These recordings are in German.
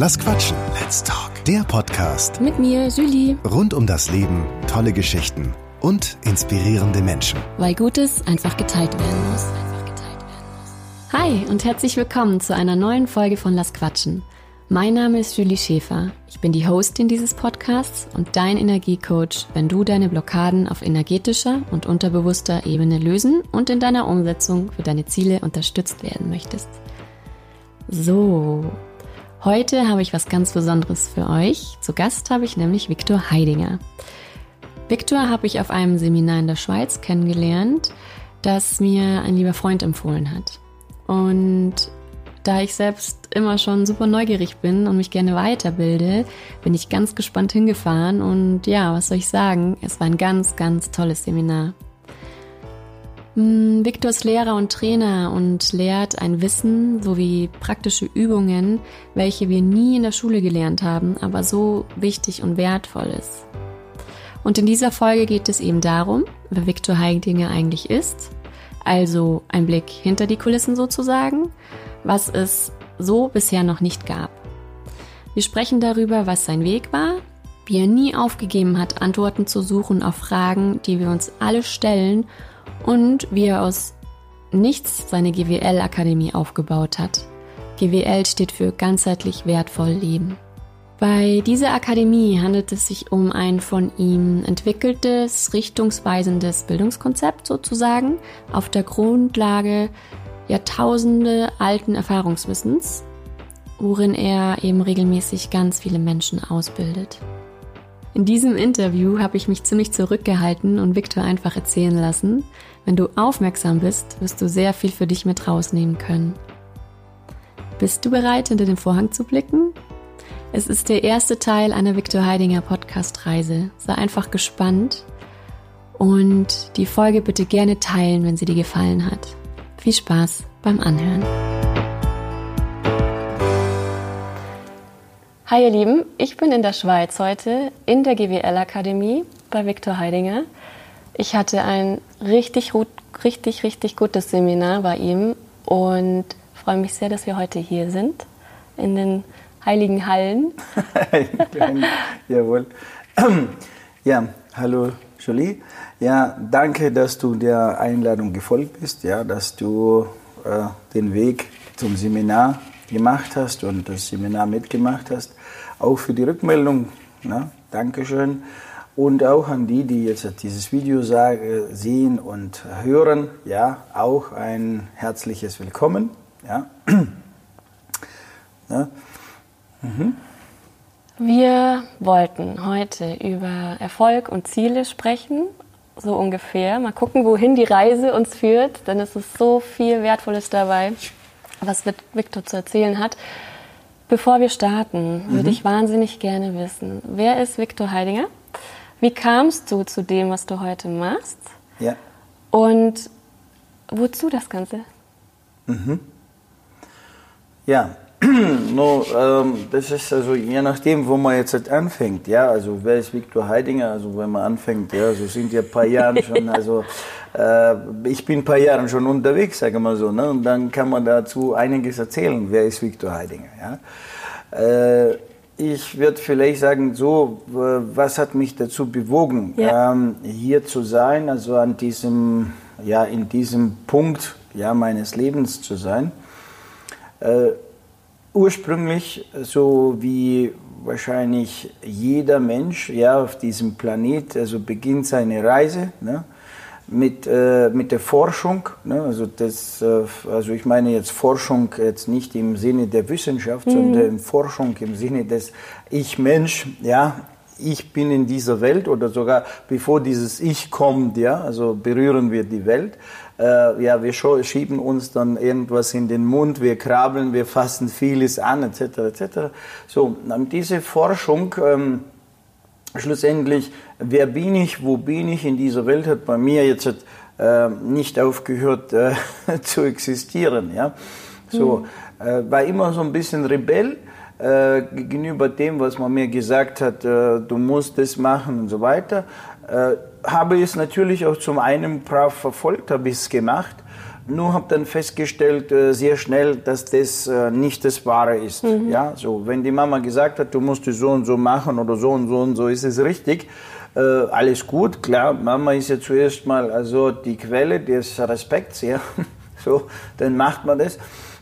Lass quatschen. Let's talk. Der Podcast Mit mir, Julie. rund um das Leben, tolle Geschichten und inspirierende Menschen. Weil Gutes einfach geteilt werden muss. Hi und herzlich willkommen zu einer neuen Folge von Lass Quatschen. Mein Name ist Julie Schäfer. Ich bin die Hostin dieses Podcasts und dein Energiecoach, wenn du deine Blockaden auf energetischer und unterbewusster Ebene lösen und in deiner Umsetzung für deine Ziele unterstützt werden möchtest. So, heute habe ich was ganz Besonderes für euch. Zu Gast habe ich nämlich Viktor Heidinger. Viktor habe ich auf einem Seminar in der Schweiz kennengelernt, das mir ein lieber Freund empfohlen hat. Und da ich selbst immer schon super neugierig bin und mich gerne weiterbilde, bin ich ganz gespannt hingefahren und ja, was soll ich sagen? Es war ein ganz, ganz tolles Seminar. Hm, Victor ist Lehrer und Trainer und lehrt ein Wissen sowie praktische Übungen, welche wir nie in der Schule gelernt haben, aber so wichtig und wertvoll ist. Und in dieser Folge geht es eben darum, wer Victor Heidinger eigentlich ist, also ein Blick hinter die Kulissen sozusagen, was es so bisher noch nicht gab. Wir sprechen darüber, was sein Weg war, wie er nie aufgegeben hat, Antworten zu suchen auf Fragen, die wir uns alle stellen und wie er aus nichts seine GWL-Akademie aufgebaut hat. GWL steht für ganzheitlich wertvoll Leben. Bei dieser Akademie handelt es sich um ein von ihm entwickeltes, richtungsweisendes Bildungskonzept sozusagen auf der Grundlage Jahrtausende alten Erfahrungswissens, worin er eben regelmäßig ganz viele Menschen ausbildet. In diesem Interview habe ich mich ziemlich zurückgehalten und Viktor einfach erzählen lassen. Wenn du aufmerksam bist, wirst du sehr viel für dich mit rausnehmen können. Bist du bereit, hinter den Vorhang zu blicken? Es ist der erste Teil einer Viktor Heidinger Podcast-Reise. Sei einfach gespannt und die Folge bitte gerne teilen, wenn sie dir gefallen hat. Viel Spaß beim Anhören. Hi ihr Lieben, ich bin in der Schweiz heute in der GWL-Akademie bei Viktor Heidinger. Ich hatte ein richtig, richtig, richtig gutes Seminar bei ihm und freue mich sehr, dass wir heute hier sind in den heiligen Hallen. Jawohl. Ja, hallo Jolie. Ja, danke, dass du der Einladung gefolgt bist, ja, dass du äh, den Weg zum Seminar gemacht hast und das Seminar mitgemacht hast. Auch für die Rückmeldung, ne? Dankeschön. Und auch an die, die jetzt dieses Video sehen und hören, ja, auch ein herzliches Willkommen. Ja. ja. Mhm. Wir wollten heute über Erfolg und Ziele sprechen, so ungefähr. Mal gucken, wohin die Reise uns führt, denn es ist so viel Wertvolles dabei, was Victor zu erzählen hat. Bevor wir starten, mhm. würde ich wahnsinnig gerne wissen, wer ist Victor Heidinger? Wie kamst du zu dem, was du heute machst? Ja. Und wozu das Ganze? Mhm. Ja, no, ähm, das ist also je nachdem, wo man jetzt halt anfängt. Ja, also wer ist Viktor Heidinger? Also wenn man anfängt, ja, so sind ja ein paar Jahre schon. Also äh, ich bin ein paar Jahre schon unterwegs, sage mal so. Ne? Und dann kann man dazu einiges erzählen. Wer ist Viktor Heidinger? Ja. Äh, ich würde vielleicht sagen, so, was hat mich dazu bewogen, ja. ähm, hier zu sein, also an diesem, ja, in diesem Punkt ja, meines Lebens zu sein. Äh, ursprünglich, so wie wahrscheinlich jeder Mensch ja, auf diesem Planet, also beginnt seine Reise ne, mit, äh, mit der Forschung. Ne, also, das, äh, also ich meine jetzt Forschung jetzt nicht im Sinne der Wissenschaft, mhm. sondern Forschung im Sinne des Ich-Mensch, ja, ich bin in dieser Welt oder sogar bevor dieses Ich kommt, ja, also berühren wir die Welt äh, ja, wir schieben uns dann irgendwas in den Mund, wir krabbeln, wir fassen vieles an, etc., etc. So, diese Forschung, ähm, schlussendlich, wer bin ich, wo bin ich in dieser Welt, hat bei mir jetzt äh, nicht aufgehört äh, zu existieren, ja. So, mhm. war immer so ein bisschen Rebell, äh, gegenüber dem, was man mir gesagt hat, äh, du musst das machen und so weiter. Äh, habe ich es natürlich auch zum einen brav verfolgt, habe ich es gemacht nur habe dann festgestellt äh, sehr schnell, dass das äh, nicht das Wahre ist. Mhm. Ja, so wenn die Mama gesagt hat, du musst es so und so machen oder so und so und so, ist es richtig. Äh, alles gut, klar. Mama ist ja zuerst mal also die Quelle des Respekts, ja. so, dann macht man das.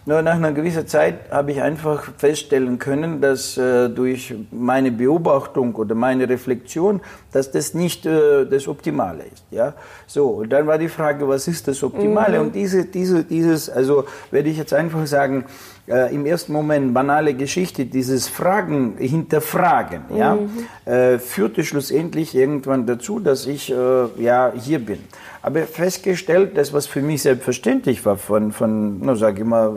Nur nach einer gewissen Zeit habe ich einfach feststellen können, dass äh, durch meine Beobachtung oder meine Reflexion, dass das nicht äh, das Optimale ist. Ja, so und dann war die Frage, was ist das Optimale? Mhm. Und diese, diese, dieses, also werde ich jetzt einfach sagen, äh, im ersten Moment banale Geschichte, dieses Fragen, hinterfragen, mhm. ja, äh, führte schlussendlich irgendwann dazu, dass ich äh, ja hier bin. Aber festgestellt, das was für mich selbstverständlich war, von, von, na, sag ich mal,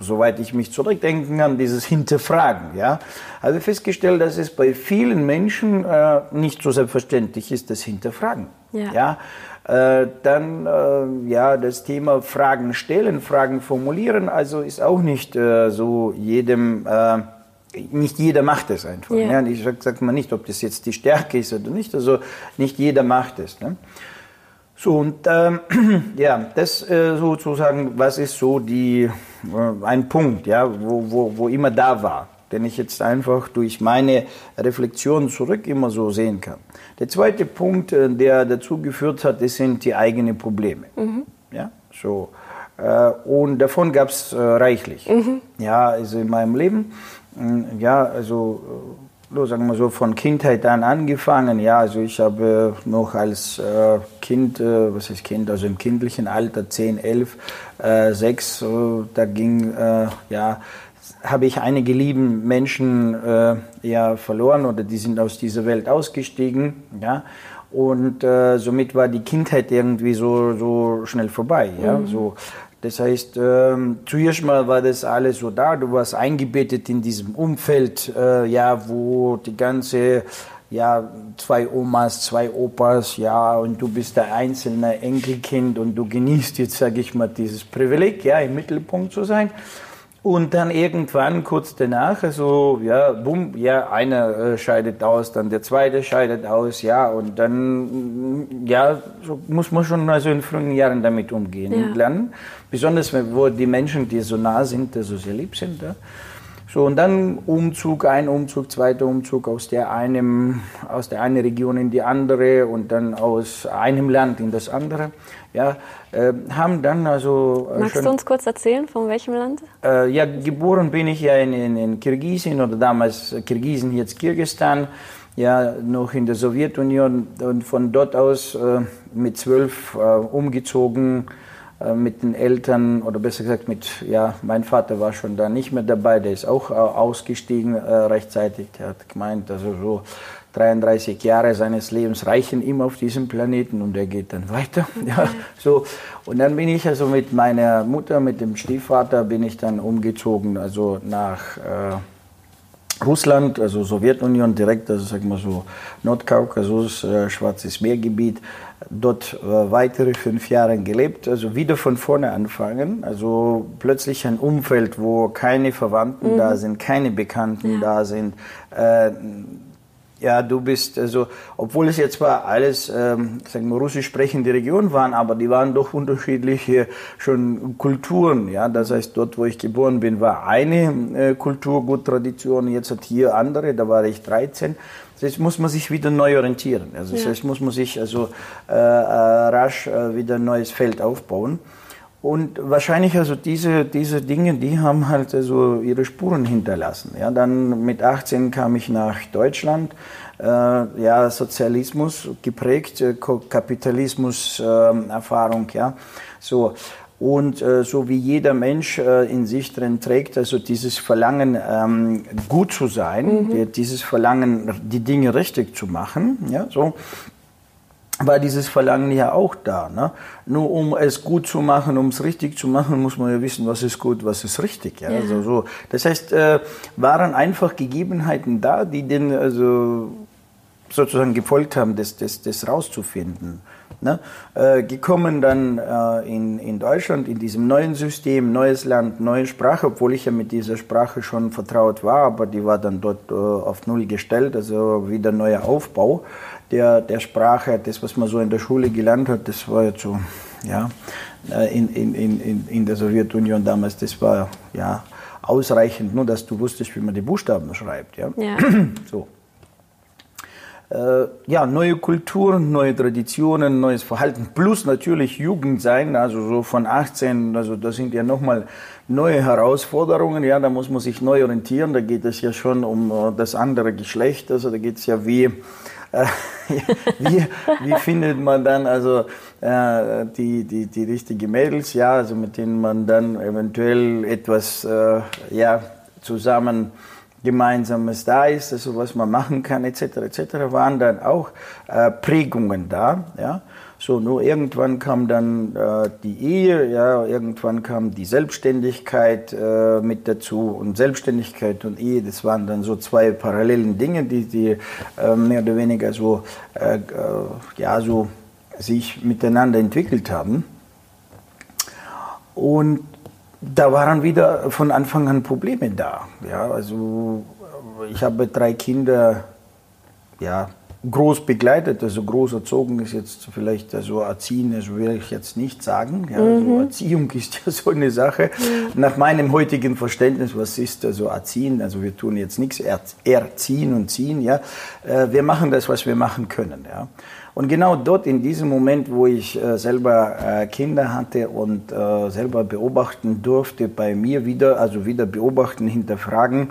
soweit ich mich zurückdenken kann, dieses Hinterfragen. Ja, habe festgestellt, dass es bei vielen Menschen äh, nicht so selbstverständlich ist, das Hinterfragen. Ja. ja? Äh, dann äh, ja das Thema Fragen stellen, Fragen formulieren, also ist auch nicht äh, so jedem äh, nicht jeder macht es einfach. Ja. Ja, ich sage sag mal nicht, ob das jetzt die Stärke ist oder nicht. Also nicht jeder macht es. Ne? So, und ähm, ja, das äh, sozusagen, was ist so die, ein Punkt, ja, wo, wo, wo immer da war, den ich jetzt einfach durch meine Reflexion zurück immer so sehen kann. Der zweite Punkt, äh, der dazu geführt hat, das sind die eigenen Probleme. Mhm. Ja, so. Äh, und davon gab es äh, reichlich. Mhm. Ja, also in meinem Leben. Mm, ja, also sagen wir so, von Kindheit an angefangen. Ja, also ich habe noch als Kind, was heißt Kind, also im kindlichen Alter, 10, 11, äh, 6, äh, da ging, ja, habe ich einige lieben Menschen ja verloren oder die sind aus dieser Welt ausgestiegen, ja. Und äh, somit war die Kindheit irgendwie so, so schnell vorbei, ja. Mhm. So, das heißt, ähm, zuerst mal war das alles so da, du warst eingebettet in diesem Umfeld, äh, ja, wo die ganze, ja, zwei Omas, zwei Opas, ja, und du bist der einzelne Enkelkind und du genießt jetzt, sage ich mal, dieses Privileg, ja, im Mittelpunkt zu sein. Und dann irgendwann kurz danach, also ja, bumm, ja, einer äh, scheidet aus, dann der zweite scheidet aus, ja, und dann, ja, so muss man schon also in frühen Jahren damit umgehen ja. und lernen. Besonders, wo die Menschen, die so nah sind, so sehr lieb sind. Ja. So, und dann Umzug, ein Umzug, zweiter Umzug aus der, einem, aus der einen Region in die andere und dann aus einem Land in das andere. Ja, haben dann also. Äh, Magst du uns kurz erzählen, von welchem Land? Äh, ja, geboren bin ich ja in, in, in Kirgisien oder damals Kirgisien, jetzt Kirgistan, ja, noch in der Sowjetunion und von dort aus äh, mit zwölf äh, umgezogen äh, mit den Eltern oder besser gesagt mit, ja, mein Vater war schon da nicht mehr dabei, der ist auch äh, ausgestiegen rechtzeitig. Der hat gemeint, also so 33 Jahre seines Lebens reichen ihm auf diesem Planeten und er geht dann weiter. Ja, so. Und dann bin ich also mit meiner Mutter, mit dem Stiefvater, bin ich dann umgezogen, also nach äh, Russland, also Sowjetunion direkt, also sagen wir so Nordkaukasus, äh, Schwarzes Meergebiet dort äh, weitere fünf Jahre gelebt, also wieder von vorne anfangen, also plötzlich ein Umfeld, wo keine Verwandten mhm. da sind, keine Bekannten ja. da sind. Äh, ja, du bist, also, obwohl es jetzt zwar alles, ähm, sagen wir, russisch sprechende Regionen waren, aber die waren doch unterschiedliche schon Kulturen, ja. Das heißt, dort, wo ich geboren bin, war eine äh, Kultur, gut Tradition, jetzt hat hier andere, da war ich 13. Jetzt muss man sich wieder neu orientieren. Also ja. jetzt muss man sich also äh, äh, rasch äh, wieder ein neues Feld aufbauen. Und wahrscheinlich also diese, diese Dinge, die haben halt also ihre Spuren hinterlassen. Ja, dann mit 18 kam ich nach Deutschland. Äh, ja, Sozialismus geprägt, äh, Kapitalismus äh, Erfahrung, ja. So. Und äh, so wie jeder Mensch äh, in sich drin trägt, also dieses Verlangen, ähm, gut zu sein, mhm. dieses Verlangen, die Dinge richtig zu machen, ja, so, war dieses Verlangen ja auch da. Ne? Nur um es gut zu machen, um es richtig zu machen, muss man ja wissen, was ist gut, was ist richtig. Ja? ja. Also so. Das heißt, äh, waren einfach Gegebenheiten da, die den also sozusagen gefolgt haben, das, das, das rauszufinden. Ne? Äh, gekommen dann äh, in, in Deutschland, in diesem neuen System, neues Land, neue Sprache, obwohl ich ja mit dieser Sprache schon vertraut war, aber die war dann dort äh, auf Null gestellt, also wieder neuer Aufbau der, der Sprache. Das, was man so in der Schule gelernt hat, das war jetzt so, ja, äh, in, in, in, in der Sowjetunion damals, das war ja ausreichend, nur dass du wusstest, wie man die Buchstaben schreibt. Ja? Ja. So. Äh, ja, neue Kultur, neue Traditionen, neues Verhalten, plus natürlich Jugend sein, also so von 18, also das sind ja nochmal neue Herausforderungen, ja, da muss man sich neu orientieren, da geht es ja schon um äh, das andere Geschlecht, also da geht es ja wie, äh, wie, wie findet man dann also äh, die, die, die richtigen Mädels, ja, also mit denen man dann eventuell etwas, äh, ja, zusammen Gemeinsames da ist, also was man machen kann, etc., etc., waren dann auch äh, Prägungen da. Ja? So, nur irgendwann kam dann äh, die Ehe, ja, irgendwann kam die Selbstständigkeit äh, mit dazu und Selbstständigkeit und Ehe, das waren dann so zwei parallelen Dinge, die, die äh, mehr oder weniger so, äh, äh, ja, so sich miteinander entwickelt haben. Und da waren wieder von Anfang an Probleme da. Ja, also ich habe drei Kinder ja, groß begleitet, also groß erzogen ist jetzt vielleicht, also erziehen, das will ich jetzt nicht sagen. Ja, also mhm. Erziehung ist ja so eine Sache. Mhm. Nach meinem heutigen Verständnis, was ist also erziehen? Also wir tun jetzt nichts erziehen und ziehen, ja. Äh, wir machen das, was wir machen können, ja. Und genau dort, in diesem Moment, wo ich äh, selber äh, Kinder hatte und selber beobachten durfte, bei mir wieder, also wieder beobachten, hinterfragen,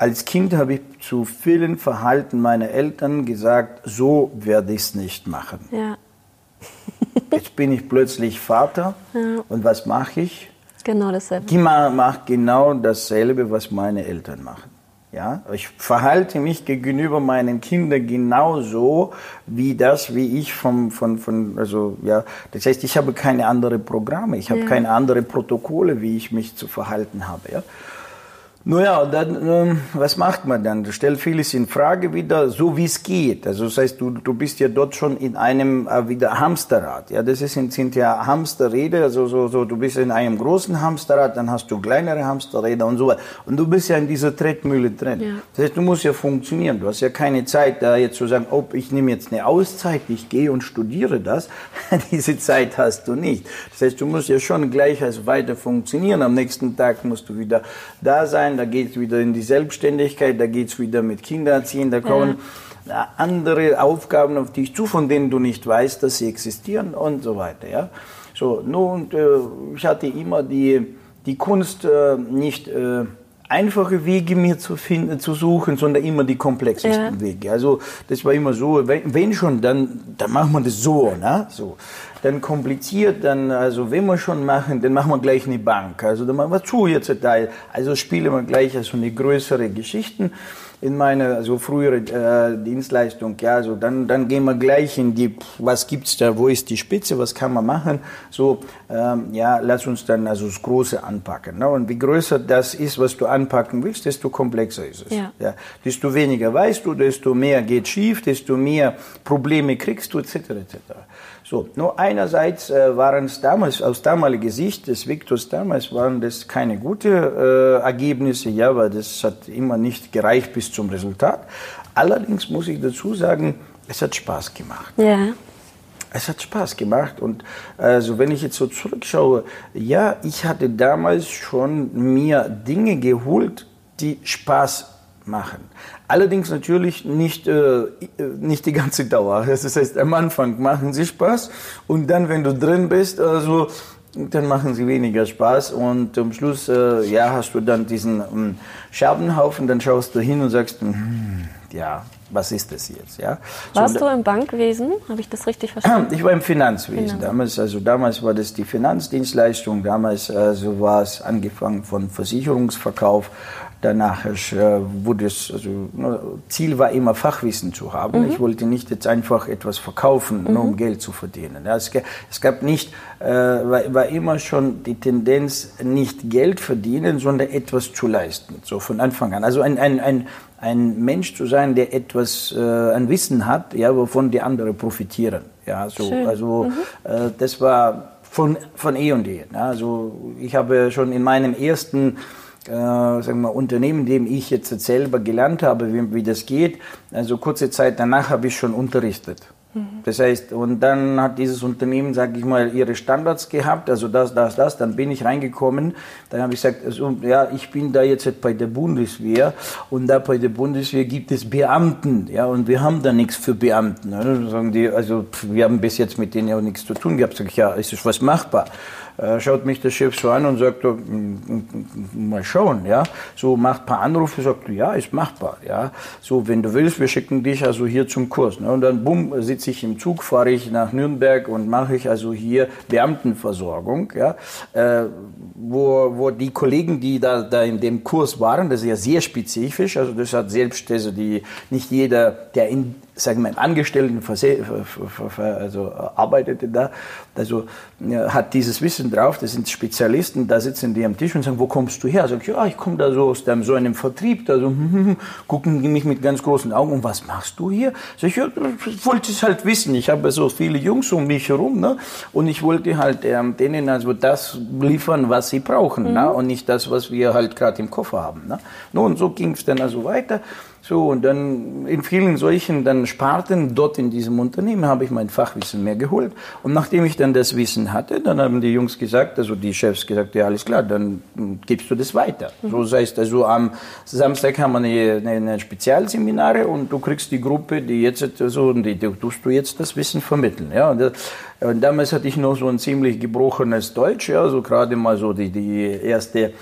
als Kind habe ich zu vielen Verhalten meiner Eltern gesagt, so werde ich es nicht machen. Ja. Jetzt bin ich plötzlich Vater ja. und was mache ich? Genau dasselbe. Ich mache genau dasselbe, was meine Eltern machen. Ja, ich verhalte mich gegenüber meinen Kindern genauso wie das, wie ich vom, von, von, also, ja, das heißt, ich habe keine anderen Programme, ich habe ja. keine anderen Protokolle, wie ich mich zu verhalten habe, ja. Naja, dann, äh, was macht man dann? Du stellst vieles in Frage wieder, so wie es geht. Also das heißt, du, du bist ja dort schon in einem äh, wieder Hamsterrad. Ja, das ist, sind ja Hamsterräder, also so, so, du bist in einem großen Hamsterrad, dann hast du kleinere Hamsterräder und so weiter. Und du bist ja in dieser Tretmühle drin. Ja. Das heißt, du musst ja funktionieren. Du hast ja keine Zeit, da jetzt zu sagen, ob ich nehme jetzt eine Auszeit, ich gehe und studiere das. Diese Zeit hast du nicht. Das heißt, du musst ja schon gleich als weiter funktionieren. Am nächsten Tag musst du wieder da sein sein, da geht es wieder in die Selbstständigkeit, da geht es wieder mit Kindererziehen, da kommen ja. andere Aufgaben auf dich zu, von denen du nicht weißt, dass sie existieren und so weiter. Ja? So, nun, äh, ich hatte immer die, die Kunst, äh, nicht äh, einfache Wege mir zu finden, zu suchen, sondern immer die komplexesten ja. Wege. Also das war immer so, wenn, wenn schon, dann, dann machen wir das so, ne? so dann kompliziert, dann, also wenn wir schon machen, dann machen wir gleich eine Bank. Also dann machen wir zu jetzt Teil. Also spielen wir gleich also eine größere Geschichten in meine also frühere äh, Dienstleistung, ja, also dann, dann gehen wir gleich in die, was gibt's da, wo ist die Spitze, was kann man machen, so, ähm, ja, lass uns dann also das Große anpacken. Ne? Und wie größer das ist, was du anpacken willst, desto komplexer ist es. Ja. Ja. Desto weniger weißt du, desto mehr geht schief, desto mehr Probleme kriegst du, etc., etc. So, nur einerseits äh, waren es damals, aus damaliger Sicht des Viktors damals, waren das keine guten äh, Ergebnisse, ja, weil das hat immer nicht gereicht bis zum Resultat. Allerdings muss ich dazu sagen, es hat Spaß gemacht. Ja. Es hat Spaß gemacht und also wenn ich jetzt so zurückschaue, ja, ich hatte damals schon mir Dinge geholt, die Spaß machen. Allerdings natürlich nicht, äh, nicht die ganze Dauer. Das heißt, am Anfang machen sie Spaß und dann, wenn du drin bist, also dann machen sie weniger Spaß und am Schluss äh, ja, hast du dann diesen ähm, Scherbenhaufen, dann schaust du hin und sagst, hm, ja, was ist das jetzt? Ja? Warst so, du im Bankwesen? Habe ich das richtig verstanden? Ich war im Finanzwesen. Finanz. Damals, also damals war das die Finanzdienstleistung. Damals also war es angefangen von Versicherungsverkauf Danach äh, wurde es, also ne, Ziel war immer Fachwissen zu haben. Mhm. Ich wollte nicht jetzt einfach etwas verkaufen, mhm. nur um Geld zu verdienen. Ja, es, es, gab nicht, äh, war, war, immer schon die Tendenz, nicht Geld verdienen, sondern etwas zu leisten. So von Anfang an. Also ein, ein, ein, ein Mensch zu sein, der etwas äh, an Wissen hat, ja, wovon die anderen profitieren. Ja, so, Schön. also mhm. äh, das war von, von eh und je. Ja, also ich habe schon in meinem ersten äh, sagen wir, Unternehmen, dem ich jetzt selber gelernt habe, wie, wie das geht. Also kurze Zeit danach habe ich schon unterrichtet. Das heißt, und dann hat dieses Unternehmen, sage ich mal, ihre Standards gehabt, also das, das, das. Dann bin ich reingekommen. Dann habe ich gesagt, also, ja, ich bin da jetzt bei der Bundeswehr und da bei der Bundeswehr gibt es Beamten, ja, und wir haben da nichts für Beamten. Ne? Sagen die, also wir haben bis jetzt mit denen ja auch nichts zu tun gehabt. Sag ich, ja, ist es was machbar? Äh, schaut mich der Chef so an und sagt, mal schauen, ja. So macht ein paar Anrufe, sagt, ja, ist machbar, ja. So, wenn du willst, wir schicken dich also hier zum Kurs. Ne? Und dann, bumm, sitze ich im Zug, fahre ich nach Nürnberg und mache ich also hier Beamtenversorgung, ja. Äh, wo, wo die Kollegen, die da, da in dem Kurs waren, das ist ja sehr spezifisch, also das hat selbst, also die, nicht jeder, der in sagen wir, Angestellten also arbeitete da, also hat dieses Wissen drauf, das sind Spezialisten, da sitzen die am Tisch und sagen, wo kommst du her? Sag ich, ja, ich komme da so aus dem, so einem Vertrieb, da so, gucken die mich mit ganz großen Augen, und was machst du hier? Sag ich, ja, ich wollte es halt wissen, ich habe so viele Jungs um mich herum, ne? und ich wollte halt ähm, denen also das liefern, was sie brauchen, ne? mhm. ne? und nicht das, was wir halt gerade im Koffer haben. Ne? Nun, so ging es dann also weiter. So, und dann in vielen solchen dann Sparten dort in diesem Unternehmen habe ich mein Fachwissen mehr geholt. Und nachdem ich dann das Wissen hatte, dann haben die Jungs gesagt, also die Chefs gesagt, ja, alles klar, dann gibst du das weiter. Mhm. So das heißt, also am Samstag haben wir eine, eine Spezialseminare und du kriegst die Gruppe, die jetzt so, die, die tust du jetzt das Wissen vermitteln. Ja, und, das, und damals hatte ich noch so ein ziemlich gebrochenes Deutsch, ja, so gerade mal so die, die erste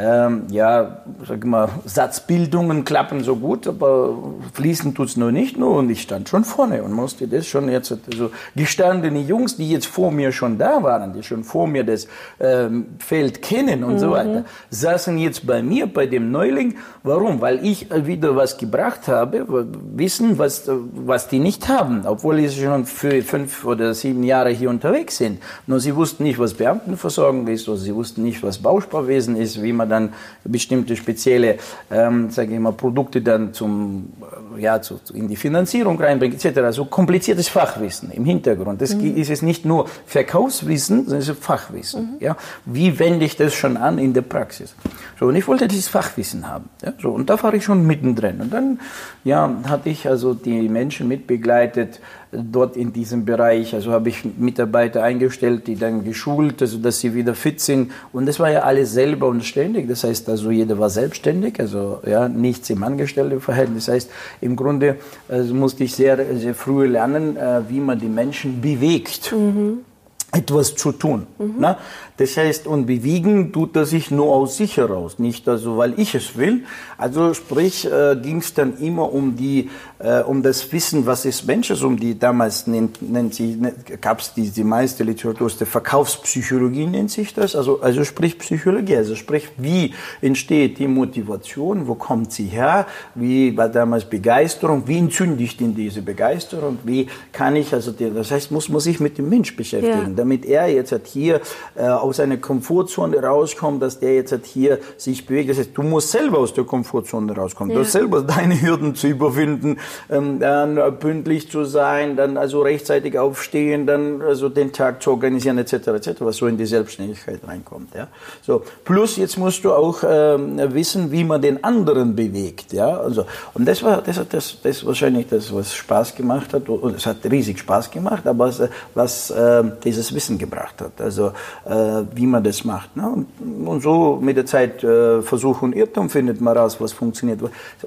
ähm, ja, sag mal, Satzbildungen klappen so gut, aber fließen tut's nur nicht nur. Und ich stand schon vorne und musste das schon jetzt, also gestandene Jungs, die jetzt vor mir schon da waren, die schon vor mir das ähm, Feld kennen und mhm. so weiter, saßen jetzt bei mir, bei dem Neuling. Warum? Weil ich wieder was gebracht habe, wissen, was, was die nicht haben, obwohl sie schon für fünf oder sieben Jahre hier unterwegs sind. Nur sie wussten nicht, was Beamtenversorgung ist, oder sie wussten nicht, was Bausparwesen ist, wie man dann bestimmte spezielle, ähm, sage ich mal, Produkte dann zum, äh, ja, zu, in die Finanzierung reinbringt, etc. So also kompliziertes Fachwissen im Hintergrund. Das mhm. ist es nicht nur Verkaufswissen, sondern es ist Fachwissen. Mhm. Ja? Wie wende ich das schon an in der Praxis? So, und ich wollte dieses Fachwissen haben. Ja? So, und da war ich schon mittendrin. Und dann ja, hatte ich also die Menschen mitbegleitet, dort in diesem Bereich. Also habe ich Mitarbeiter eingestellt, die dann geschult, also dass sie wieder fit sind. Und das war ja alles selber und ständig. Das heißt also, jeder war selbstständig, also ja, nichts im Angestelltenverhältnis. Das heißt, im Grunde also musste ich sehr, sehr früh lernen, äh, wie man die Menschen bewegt. Mhm etwas zu tun. Mhm. Na? Das heißt, und bewegen tut er sich nur aus sich heraus, nicht also, weil ich es will. Also sprich, äh, ging es dann immer um die, äh, um das Wissen, was ist Mensch, um die damals nennt, nennt sie, ne, gab es die, die meiste Literatur aus Verkaufspsychologie nennt sich das, also also sprich Psychologie, also sprich, wie entsteht die Motivation, wo kommt sie her, wie war damals Begeisterung, wie entzünde ich denn diese Begeisterung, wie kann ich also, die, das heißt, muss man sich mit dem Mensch beschäftigen. Ja damit er jetzt halt hier äh, aus seiner Komfortzone rauskommt, dass der jetzt halt hier sich bewegt. Das heißt, du musst selber aus der Komfortzone rauskommen. Ja. Du hast selber deine Hürden zu überwinden, ähm, dann pünktlich zu sein, dann also rechtzeitig aufstehen, dann also den Tag zu organisieren etc. etc. Was so in die Selbstständigkeit reinkommt. Ja. So plus jetzt musst du auch ähm, wissen, wie man den anderen bewegt. Ja. Also und das war das hat das das wahrscheinlich das was Spaß gemacht hat und es hat riesig Spaß gemacht, aber was, was äh, dieses Wissen gebracht hat, also äh, wie man das macht. Ne? Und, und, so mit der Zeit äh, Versuch und Irrtum findet man raus, was funktioniert.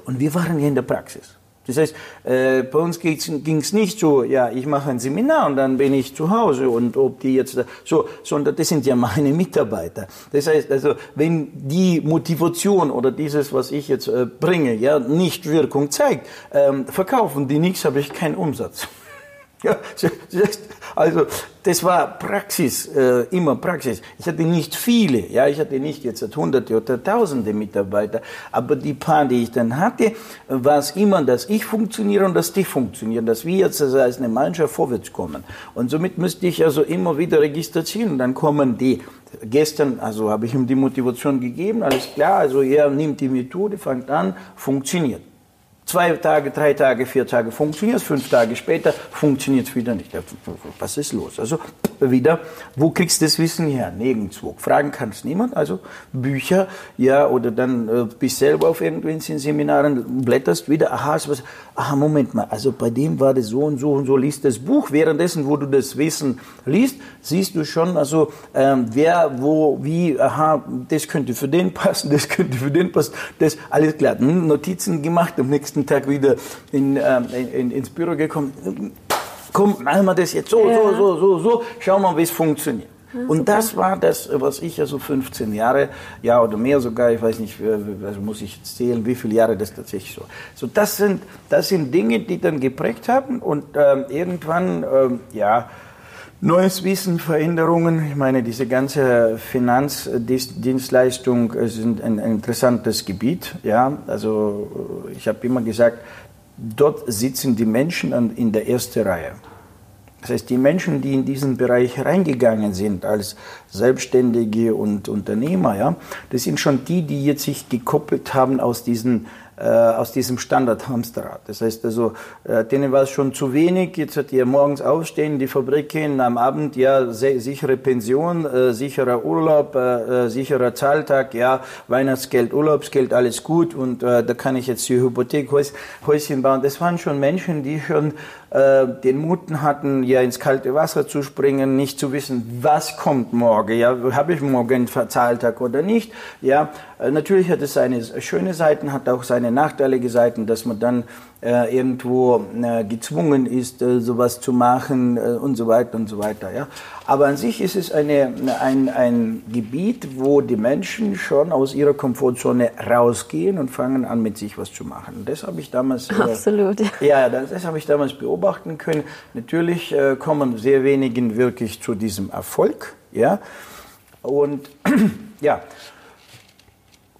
Und wir waren ja in der Praxis. Das heißt, äh, bei uns ging es nicht so, ja, ich mache ein Seminar und dann bin ich zu Hause und ob die jetzt so, sondern das sind ja meine Mitarbeiter. Das heißt also, wenn die Motivation oder dieses, was ich jetzt äh, bringe, ja, nicht Wirkung zeigt, ähm, verkaufen die nichts, habe ich keinen Umsatz. Ja, also das war Praxis, äh, immer Praxis. Ich hatte nicht viele, ja, ich hatte nicht jetzt hunderte oder tausende Mitarbeiter, aber die paar, die ich dann hatte, war es immer, dass ich funktioniere und dass die funktionieren, dass wir jetzt also als eine Mannschaft vorwärts kommen. Und somit müsste ich also immer wieder registrieren und dann kommen die. Gestern, also habe ich ihm die Motivation gegeben, alles klar, also er nimmt die Methode, fängt an, funktioniert. Zwei Tage, drei Tage, vier Tage funktioniert es, fünf Tage später funktioniert es wieder nicht. Was ist los? Also wieder, wo kriegst du das Wissen her? Nirgendwo. Fragen kann es niemand. Also Bücher, ja, oder dann äh, bist selber auf irgendwelchen Seminaren, blätterst wieder, aha, was, aha, Moment mal, also bei dem war das so und so und so, liest das Buch. Währenddessen, wo du das Wissen liest, siehst du schon, also ähm, wer, wo, wie, aha, das könnte für den passen, das könnte für den passen, das, alles klar. Hm, Notizen gemacht, am nächsten nächsten Tag wieder in, ähm, in, ins Büro gekommen. Komm, machen wir das jetzt so, ja. so, so, so, so. Schauen wir mal, wie es funktioniert. und das war das, was ich also 15 Jahre, ja oder mehr sogar, ich weiß nicht, also muss ich jetzt zählen, wie viele Jahre das tatsächlich so. So das sind, das sind Dinge, die dann geprägt haben und ähm, irgendwann, ähm, ja, Neues Wissen, Veränderungen. Ich meine, diese ganze Finanzdienstleistung ist ein, interessantes Gebiet. Ja, also ich habe immer gesagt, dort sitzen die Menschen in der ersten Reihe. Das heißt, die Menschen, die in diesen Bereich reingegangen sind als Selbstständige und Unternehmer, ja, das sind schon die, die jetzt sich gekoppelt haben aus diesen äh, aus diesem Standard-Hamsterrad. Das heißt also, äh, denen war es schon zu wenig. Jetzt hat ihr morgens aufstehen, die Fabrik gehen, am Abend ja sichere Pension, äh, sicherer Urlaub, äh, äh, sicherer Zahltag, ja Weihnachtsgeld, Urlaubsgeld, alles gut und äh, da kann ich jetzt die Hypothek, Häuschen bauen. Das waren schon Menschen, die schon äh, den Muten hatten, ja ins kalte Wasser zu springen, nicht zu wissen, was kommt morgen, ja, habe ich morgen einen Zahltag oder nicht, ja. Äh, natürlich hat es seine schöne Seiten, hat auch seine nachteilige Seiten, dass man dann äh, irgendwo äh, gezwungen ist, äh, sowas zu machen äh, und so weiter und so weiter. Ja. Aber an sich ist es eine, ein, ein Gebiet, wo die Menschen schon aus ihrer Komfortzone rausgehen und fangen an, mit sich was zu machen. Das habe ich damals. Äh, Absolut. ja, das, das habe ich damals beobachten können. Natürlich äh, kommen sehr wenigen wirklich zu diesem Erfolg. Ja. Und ja,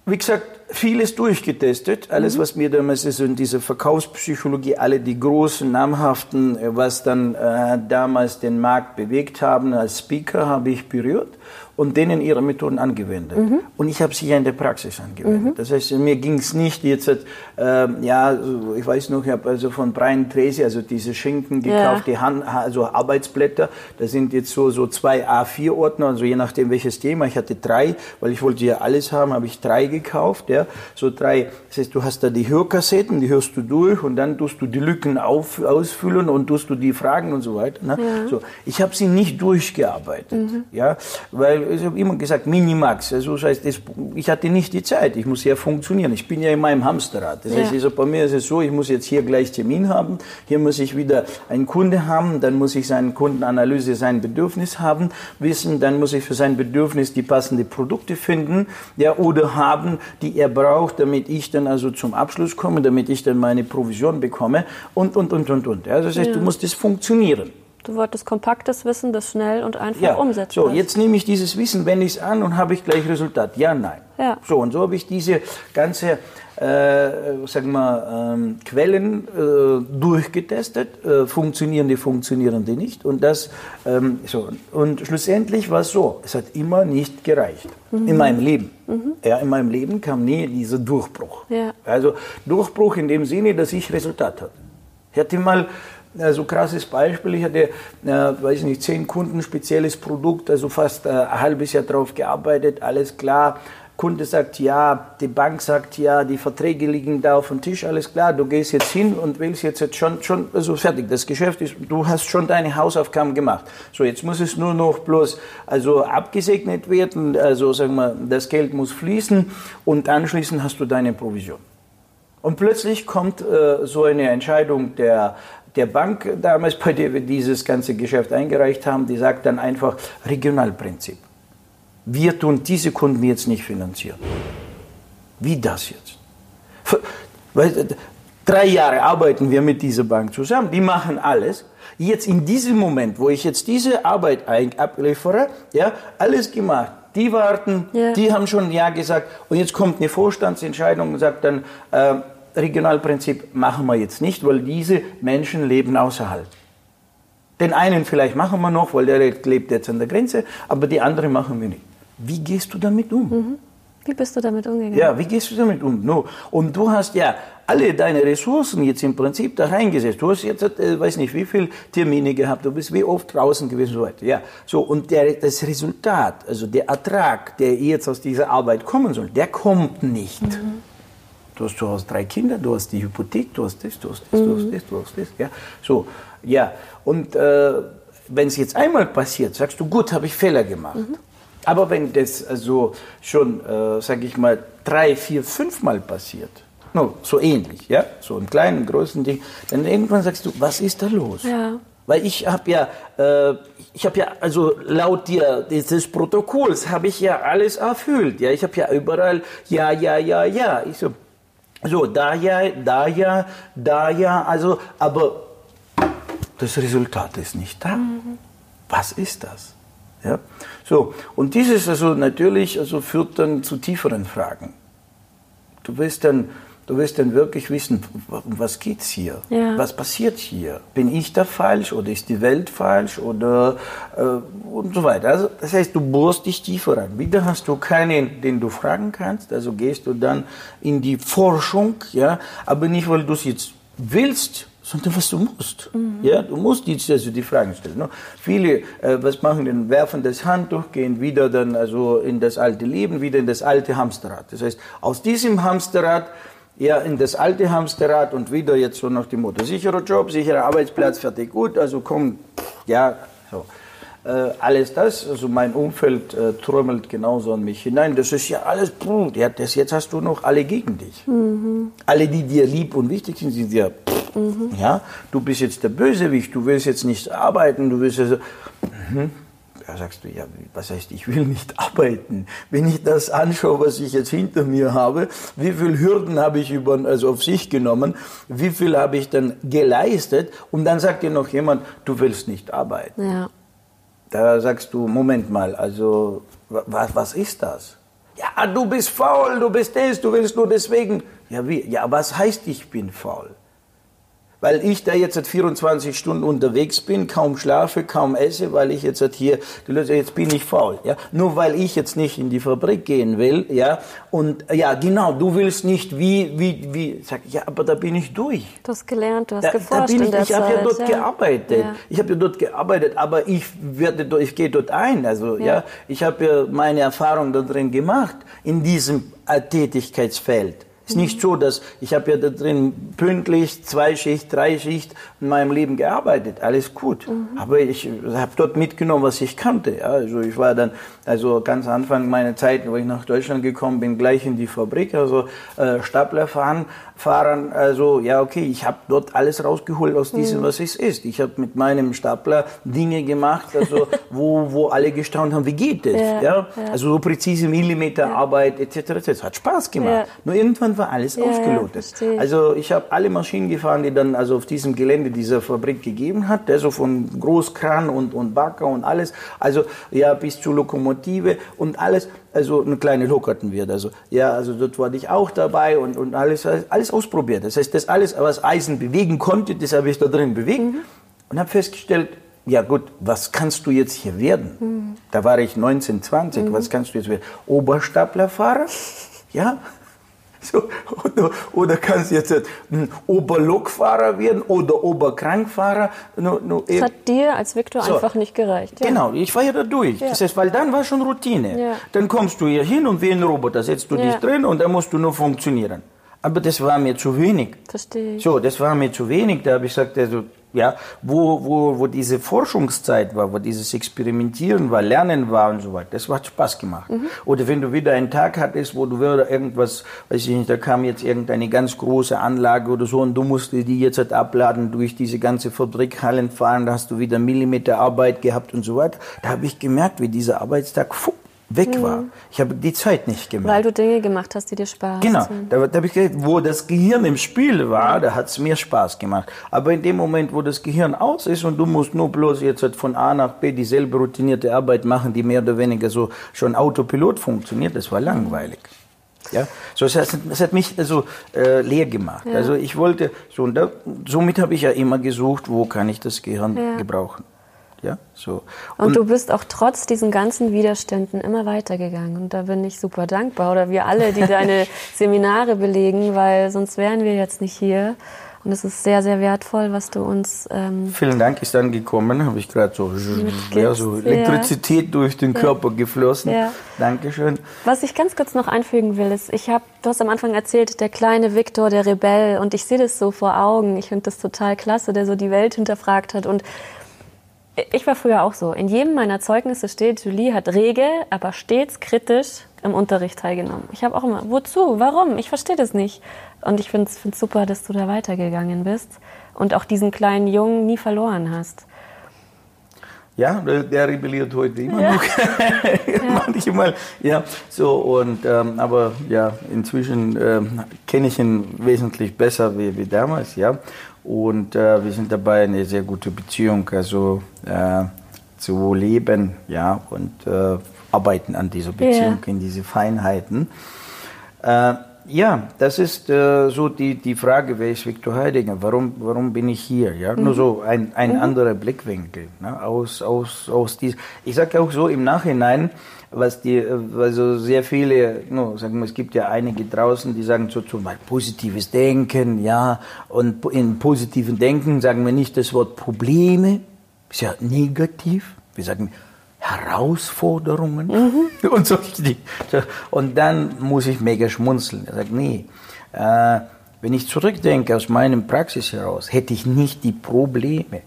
wie gesagt, vieles durchgetestet. Alles, mhm. was mir damals ist in dieser Verkaufspsychologie, alle die großen, namhaften, äh, was dann äh, damals den Markt bewegt haben, als Speaker habe ich berührt und denen ihre Methoden angewendet. Mhm. Und ich habe sie ja in der Praxis angewendet. Mhm. Das heißt, mir ging es nicht jetzt, äh, ja, ich weiß noch, ich habe also von Brian Tracy, also diese Schinken gekauft, ja. die Hand, also Arbeitsblätter. Das sind jetzt so, so zwei A4-Ordner, also je nachdem welches Thema. Ich hatte drei, weil ich wollte ja alles haben, habe ich drei gekauft. Ja, so drei. Das heißt, du hast da die Hörkassetten, die hörst du durch und dann tust du die Lücken auf, ausfüllen und tust du die Fragen und so weiter. Ne? Ja. So, ich habe sie nicht durchgearbeitet, mhm. ja, weil ich habe immer gesagt, Minimax. Also das heißt, das, ich hatte nicht die Zeit, ich muss ja funktionieren. Ich bin ja in meinem Hamsterrad. Das ja. heißt, also bei mir ist es so, ich muss jetzt hier gleich Termin haben, hier muss ich wieder einen Kunde haben, dann muss ich seinen Kundenanalyse, sein Bedürfnis haben, wissen, dann muss ich für sein Bedürfnis die passenden Produkte finden, ja, oder haben, die er braucht, damit ich dann also zum Abschluss komme, damit ich dann meine Provision bekomme und, und, und, und, und. Ja, das heißt, ja. du musst es funktionieren. Du wolltest kompaktes Wissen, das schnell und einfach ja. umsetzt. So, jetzt nehme ich dieses Wissen, wende ich es an und habe ich gleich Resultat. Ja, nein. Ja. So, und so habe ich diese ganze, äh, sagen wir, ähm, Quellen äh, durchgetestet. Äh, funktionieren die, funktionieren die nicht. Und das, ähm, so. Und schlussendlich war es so, es hat immer nicht gereicht. Mhm. In meinem Leben. Mhm. Ja, in meinem Leben kam nie dieser Durchbruch. Ja. Also Durchbruch in dem Sinne, dass ich Resultat hatte. Ich hatte mal so krasses Beispiel. Ich hatte, äh, weiß nicht, zehn Kunden, spezielles Produkt, also fast äh, ein halbes Jahr drauf gearbeitet, alles klar. Kunde sagt ja, die Bank sagt ja, die Verträge liegen da auf dem Tisch, alles klar, du gehst jetzt hin und willst jetzt, jetzt schon, schon also fertig, das Geschäft ist, du hast schon deine Hausaufgaben gemacht. So, jetzt muss es nur noch bloß also abgesegnet werden, also sagen wir, das Geld muss fließen und anschließend hast du deine Provision. Und plötzlich kommt äh, so eine Entscheidung der der Bank damals, bei der wir dieses ganze Geschäft eingereicht haben, die sagt dann einfach Regionalprinzip. Wir tun diese Kunden jetzt nicht finanzieren. Wie das jetzt? Weil, drei Jahre arbeiten wir mit dieser Bank zusammen, die machen alles. Jetzt in diesem Moment, wo ich jetzt diese Arbeit abliefere, ja, alles gemacht, die warten, ja. die haben schon Ja gesagt und jetzt kommt eine Vorstandsentscheidung und sagt dann, äh, Regionalprinzip machen wir jetzt nicht, weil diese Menschen leben außerhalb. Den einen vielleicht machen wir noch, weil der lebt jetzt an der Grenze, aber die anderen machen wir nicht. Wie gehst du damit um? Mhm. Wie bist du damit umgegangen? Ja, wie gehst du damit um? No. Und du hast ja alle deine Ressourcen jetzt im Prinzip da reingesetzt. Du hast jetzt, äh, weiß nicht, wie viele Termine gehabt, du bist wie oft draußen gewesen und so weiter. Ja, so, und der, das Resultat, also der Ertrag, der jetzt aus dieser Arbeit kommen soll, der kommt nicht. Mhm. Du hast zu Hause drei Kinder, du hast die Hypothek, du hast das, du hast das, mhm. du hast das, du hast das. Ja, so, ja. Und äh, wenn es jetzt einmal passiert, sagst du, gut, habe ich Fehler gemacht. Mhm. Aber wenn das also schon, äh, sage ich mal, drei, vier, fünfmal passiert, no, so ähnlich, ja, so ein kleinen, großen Ding, dann irgendwann sagst du, was ist da los? Ja. Weil ich habe ja, äh, ich habe ja, also laut dir dieses Protokolls habe ich ja alles erfüllt. Ja, ich habe ja überall ja, ja, ja, ja. Ich so, so da ja, da ja, da ja. Also, aber das Resultat ist nicht da. Mhm. Was ist das? Ja? So, und dieses also natürlich also führt dann zu tieferen Fragen. Du willst dann, du willst dann wirklich wissen, um was geht's hier? Ja. Was passiert hier? Bin ich da falsch oder ist die Welt falsch oder äh, und so weiter. Also, das heißt, du bohrst dich tiefer rein. Wieder hast du keinen, den du fragen kannst, also gehst du dann in die Forschung, ja, aber nicht, weil du es jetzt willst, sondern was du musst. Mhm. Ja, du musst jetzt also die Fragen stellen. Ne? Viele, äh, was machen denn, werfen das Handtuch, gehen wieder dann also in das alte Leben, wieder in das alte Hamsterrad. Das heißt, aus diesem Hamsterrad ja, in das alte Hamsterrad und wieder jetzt so nach dem Motto, sicherer Job, sicherer Arbeitsplatz, fertig, gut, also komm, ja, so. Äh, alles das, also mein Umfeld äh, trömmelt genauso an mich hinein. Das ist ja alles, puh, ja, das, jetzt hast du noch alle gegen dich. Mhm. Alle, die dir lieb und wichtig sind, sind dir, mhm. ja, du bist jetzt der Bösewicht, du willst jetzt nicht arbeiten, du willst also, mhm. Da sagst du, ja, was heißt, ich will nicht arbeiten. Wenn ich das anschaue, was ich jetzt hinter mir habe, wie viele Hürden habe ich über, also auf sich genommen, wie viel habe ich dann geleistet und dann sagt dir noch jemand, du willst nicht arbeiten. Ja. Da sagst du, Moment mal, also was, was ist das? Ja, du bist faul, du bist das, du willst nur deswegen. Ja, wie? Ja, was heißt, ich bin faul? Weil ich da jetzt seit 24 Stunden unterwegs bin, kaum schlafe, kaum esse, weil ich jetzt hier, jetzt bin ich faul, ja. Nur weil ich jetzt nicht in die Fabrik gehen will, ja. Und ja, genau, du willst nicht wie, wie, wie, sag ich, ja, aber da bin ich durch. Du hast gelernt, du hast da, geforscht da bin ich, in der ich habe ja dort ja. gearbeitet. Ja. Ich habe ja dort gearbeitet, aber ich werde, ich gehe dort ein, also, ja. ja ich habe ja meine Erfahrung da drin gemacht, in diesem Tätigkeitsfeld. Ist nicht so, dass ich habe ja da drin pünktlich zwei Schicht, drei Schicht in meinem Leben gearbeitet, alles gut. Mhm. Aber ich habe dort mitgenommen, was ich kannte. Also ich war dann, also ganz Anfang meiner Zeit, wo ich nach Deutschland gekommen bin, gleich in die Fabrik, also äh, Stapler fahren, fahren, also ja okay, ich habe dort alles rausgeholt aus diesem, mhm. was es ist. Ich habe mit meinem Stapler Dinge gemacht, also wo, wo alle gestaunt haben, wie geht das? Ja, ja? Also so präzise Millimeterarbeit etc. etc. Hat Spaß gemacht. Nur irgendwann war alles ausgelotet. also ich habe alle Maschinen gefahren, die dann also auf diesem Gelände dieser Fabrik gegeben hat, also von Großkran und, und Bagger und alles, also ja bis zur Lokomotive und alles, also eine kleine Lok hatten wir, also ja, also dort war ich auch dabei und, und alles, alles ausprobiert. Das heißt, das alles, was Eisen bewegen konnte, das habe ich da drin bewegt mhm. und habe festgestellt, ja gut, was kannst du jetzt hier werden? Mhm. Da war ich 19, 20, mhm. was kannst du jetzt werden? Oberstaplerfahrer? Ja, so, oder, oder kannst jetzt ein Oberlokfahrer werden oder Oberkrankfahrer. No, no, das hat dir als Viktor so. einfach nicht gereicht. Ja. Genau, ich war ja da durch. Ja. Das heißt, weil dann war schon Routine. Ja. Dann kommst du hier hin und wie ein Roboter setzt du dich drin und dann musst du nur funktionieren. Aber das war mir zu wenig. Verstehe ich. So, das war mir zu wenig. Da habe ich gesagt, also, ja, wo, wo, wo diese Forschungszeit war, wo dieses Experimentieren war, Lernen war und so weiter, das hat Spaß gemacht. Mhm. Oder wenn du wieder einen Tag hattest, wo du wieder irgendwas, weiß ich nicht, da kam jetzt irgendeine ganz große Anlage oder so und du musstest die jetzt halt abladen, durch diese ganze Fabrikhallen fahren, da hast du wieder Millimeter Arbeit gehabt und so weiter. Da habe ich gemerkt, wie dieser Arbeitstag fupp, weg war. Mhm. Ich habe die Zeit nicht gemerkt. Weil du Dinge gemacht hast, die dir Spaß Genau. Da, da habe ich gedacht, wo das Gehirn im Spiel war, da hat es mir Spaß gemacht. Aber in dem Moment, wo das Gehirn aus ist und du musst nur bloß jetzt halt von A nach B dieselbe routinierte Arbeit machen, die mehr oder weniger so schon Autopilot funktioniert, das war langweilig. Ja, so es hat, es hat mich also äh, leer gemacht. Ja. Also ich wollte so und da, somit habe ich ja immer gesucht, wo kann ich das Gehirn ja. gebrauchen. Ja, so. Und, und, du bist auch trotz diesen ganzen Widerständen immer weitergegangen. Und da bin ich super dankbar. Oder wir alle, die deine Seminare belegen, weil sonst wären wir jetzt nicht hier. Und es ist sehr, sehr wertvoll, was du uns. Ähm Vielen Dank, ist dann gekommen. Habe ich gerade so, ja, so Elektrizität ja. durch den Körper ja. geflossen. Ja. Dankeschön. Was ich ganz kurz noch einfügen will, ist, ich habe, du hast am Anfang erzählt, der kleine Viktor, der Rebell. Und ich sehe das so vor Augen. Ich finde das total klasse, der so die Welt hinterfragt hat. Und ich war früher auch so. In jedem meiner Zeugnisse steht, Julie hat rege, aber stets kritisch im Unterricht teilgenommen. Ich habe auch immer, wozu? Warum? Ich verstehe das nicht. Und ich finde es super, dass du da weitergegangen bist und auch diesen kleinen Jungen nie verloren hast. Ja, der rebelliert heute immer ja. noch. Manchmal, ja. So, und, ähm, aber ja, inzwischen ähm, kenne ich ihn wesentlich besser wie, wie damals, ja. Und äh, wir sind dabei, eine sehr gute Beziehung also, äh, zu leben, ja, und äh, arbeiten an dieser Beziehung, ja. in diese Feinheiten. Äh, ja, das ist äh, so die, die Frage, wer ist Viktor Heidinger? Warum, warum bin ich hier? Ja? Mhm. Nur so ein, ein mhm. anderer Blickwinkel. Ne? Aus, aus, aus dies. Ich sage auch so im Nachhinein, was die, also sehr viele, no, sagen wir, es gibt ja einige draußen, die sagen so zum Beispiel positives Denken, ja, und in positiven Denken sagen wir nicht das Wort Probleme, ist ja negativ. Wir sagen Herausforderungen mhm. und so. Und dann muss ich mega schmunzeln. Er sagt, nee, äh, wenn ich zurückdenke aus meinem Praxis heraus, hätte ich nicht die Probleme,